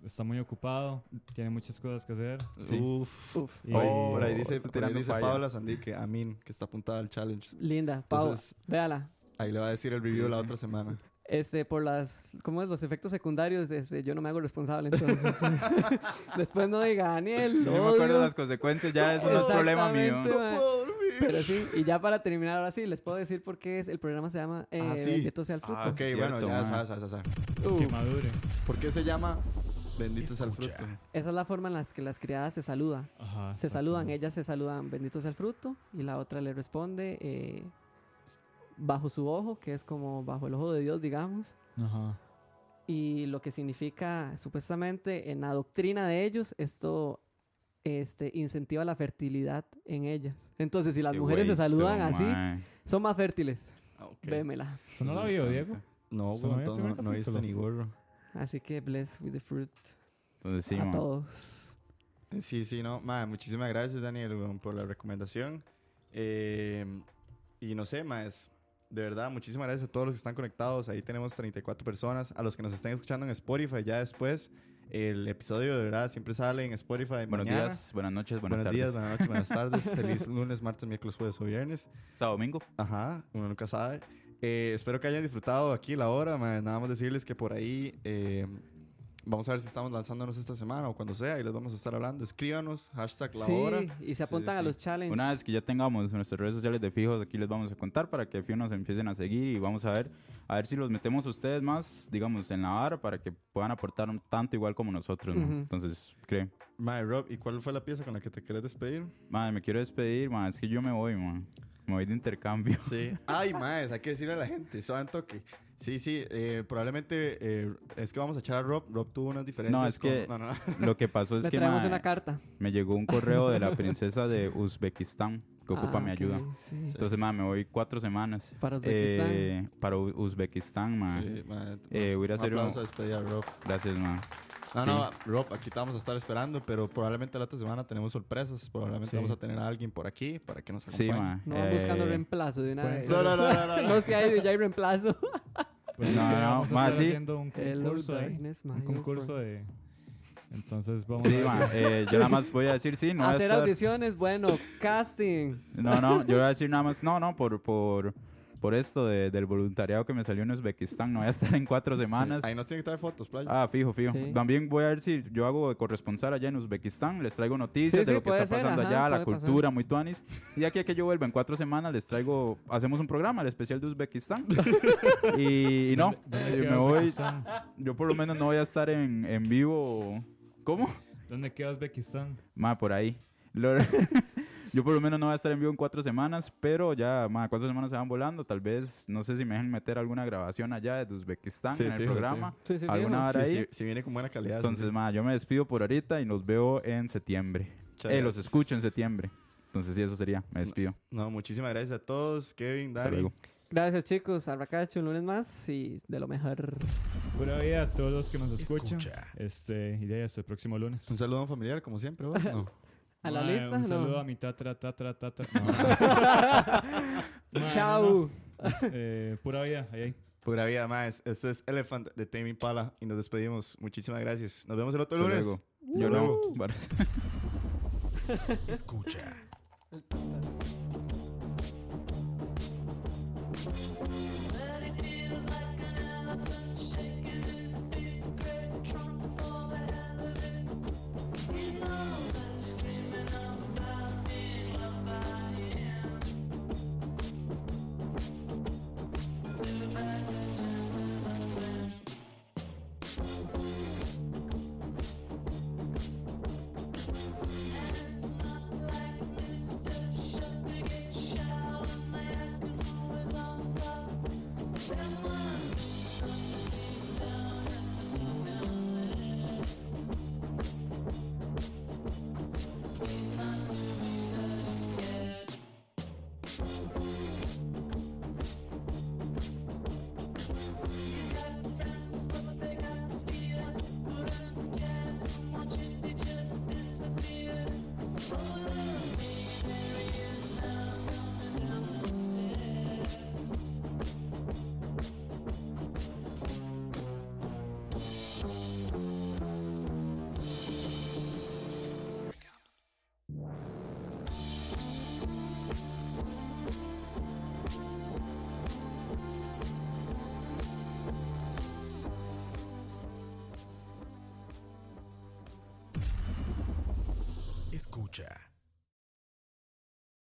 está muy ocupado, tiene muchas cosas que hacer. Sí. Uf. Uf. Y- Oh, por ahí dice, por ahí dice falla. Paula Sandí que Amin, que está apuntada al challenge. Linda. Entonces- véala. Ahí le va a decir el review la otra semana. Este, por las, ¿cómo es? Los efectos secundarios, este, yo no me hago responsable, entonces. Después no diga, Daniel, No lo me acuerdo odio". de las consecuencias, ya eso no es problema mío. Exactamente, ma. dormir. Pero sí, y ya para terminar, ahora sí, les puedo decir por qué es, el programa se llama eh, Ah, sí. Bendito sea el fruto. Ah, Ok, Cierto, bueno, ya man. sabes, sabes, sabes. Uf, Que madure. ¿Por qué se llama Bendito sea el fruto? esa es la forma en la que las criadas se saludan. Ajá. Se saludan, ellas se saludan, bendito sea el fruto, y la otra le responde eh, bajo su ojo, que es como bajo el ojo de Dios, digamos. Ajá. Y lo que significa, supuestamente, en la doctrina de ellos, esto este, incentiva la fertilidad en ellas. Entonces, si las Qué mujeres se saludan así. Son más fértiles. Ah, ok. Vémela. ¿Eso no lo vio, Diego? No, no no, primer no, no he visto ni gorro. Así que bless with the fruit Entonces sí, a ma. todos. Sí, sí, no. Ma, muchísimas gracias, Daniel, por la recomendación. Eh, y no sé, más. De verdad, muchísimas gracias a todos los que están conectados. Ahí tenemos 34 personas. A los que nos estén escuchando en Spotify, ya después. El episodio de verdad siempre sale en Spotify. Buenos mañana. días, buenas noches, buenas, Buenos tardes. días, buenas noches, buenas tardes. Feliz lunes, martes, miércoles, jueves o viernes. Sábado, domingo. Ajá, uno nunca sabe. Eh, espero que hayan disfrutado aquí la hora. ma. Nada más decirles que por ahí eh, vamos a ver si estamos lanzándonos esta semana o cuando sea y les vamos a estar hablando. Escríbanos, hashtag la hora. Sí, y se apuntan sí, a sí. los challenges. Una vez que ya tengamos nuestras redes sociales de fijos, aquí les vamos a contar para que fijos nos empiecen a seguir y vamos a ver a ver si los metemos a ustedes más, digamos, en la vara para que puedan aportar un tanto igual como nosotros, ¿no? Ujú. Entonces, creo. Mae, Rob, ¿y cuál fue la pieza con la que te querés despedir? Madre, me quiero despedir, madre, es que yo me voy, man. Me voy de intercambio. Sí. Ay, maes, hay que decirle a la gente, suave toque. Sí, sí, eh, probablemente eh, es que vamos a echar a Rob. Rob tuvo unas diferencias. No, es que No, no, lo que pasó es Le que traemos una carta. me llegó un correo de la princesa de Uzbekistán que ocupa Ah, mi ayuda. sí. Entonces, madre, me voy cuatro semanas. Para Uzbekistán. Eh, para Uzbekistán, madre. Sí, mae, Eh, voy a hacer un- a despedir a Rob. Gracias, madre. No, Sí. no, Rob, aquí te vamos a estar esperando, pero probablemente la otra semana tenemos sorpresas. Probablemente Sí. vamos a tener a alguien por aquí para que nos Sí, acompañe. madre. No van Eh, buscando reemplazo de una pues- vez. No, no, no, no, no, no. no si hay, ya hay reemplazo. Pues No, sí, no, vamos a más estar sí. haciendo un concurso darkness, Un concurso de... Entonces vamos Sí, a ma, eh, yo nada más voy a decir sí, no Hacer estar- audiciones, bueno, casting. No, no, yo voy a decir nada más, no, no, por, por, por esto de- del voluntariado que me salió en Uzbekistán, no voy a estar en cuatro semanas. Ahí nos tienen que traer fotos, playa. Ah, fijo, fijo. Sí. También voy a ver si yo hago de corresponsal allá en Uzbekistán, les traigo noticias Sí, de sí, lo que está ser, pasando ajá, allá, la puede pasar. cultura, muy tuanis. Y aquí a que yo vuelva en cuatro semanas les traigo, hacemos un programa, el especial de Uzbekistán. y, y no, ¿Dónde si queda me voy, yo por lo menos no voy a estar en, en vivo. ¿Cómo? ¿Dónde queda Uzbekistán? Ma, por ahí. Lo- Yo por lo menos no voy a estar en vivo en cuatro semanas, pero ya, ma, cuatro semanas se van volando. Tal vez, no sé si me dejan meter alguna grabación allá de Uzbekistán Sí, en el fijo, programa. Sí, sí, alguna Sí, hora ahí. sí, sí viene con buena calidad. Entonces, sí. ma, yo me despido por ahorita y nos veo en septiembre. Muchas Eh, los escucho en septiembre. Entonces, sí, eso sería. Me despido. No, muchísimas gracias a todos. Kevin, luego. Gracias, chicos. Arracacho un lunes más y de lo mejor. Pura vida a todos los que nos escuchan. Escucha. Este, y de ahí hasta el próximo lunes. Un saludo familiar, como siempre, vos. No. A la lista, Un no. saludo a mi tatra, tatra, tatra. No, Chao. no, no. Eh, pura vida, ahí, ahí. Pura vida, más. Esto es Elephant de Tame Impala y nos despedimos. Muchísimas gracias. Nos vemos el otro Hasta lunes. luego. Yo luego. no. Escucha.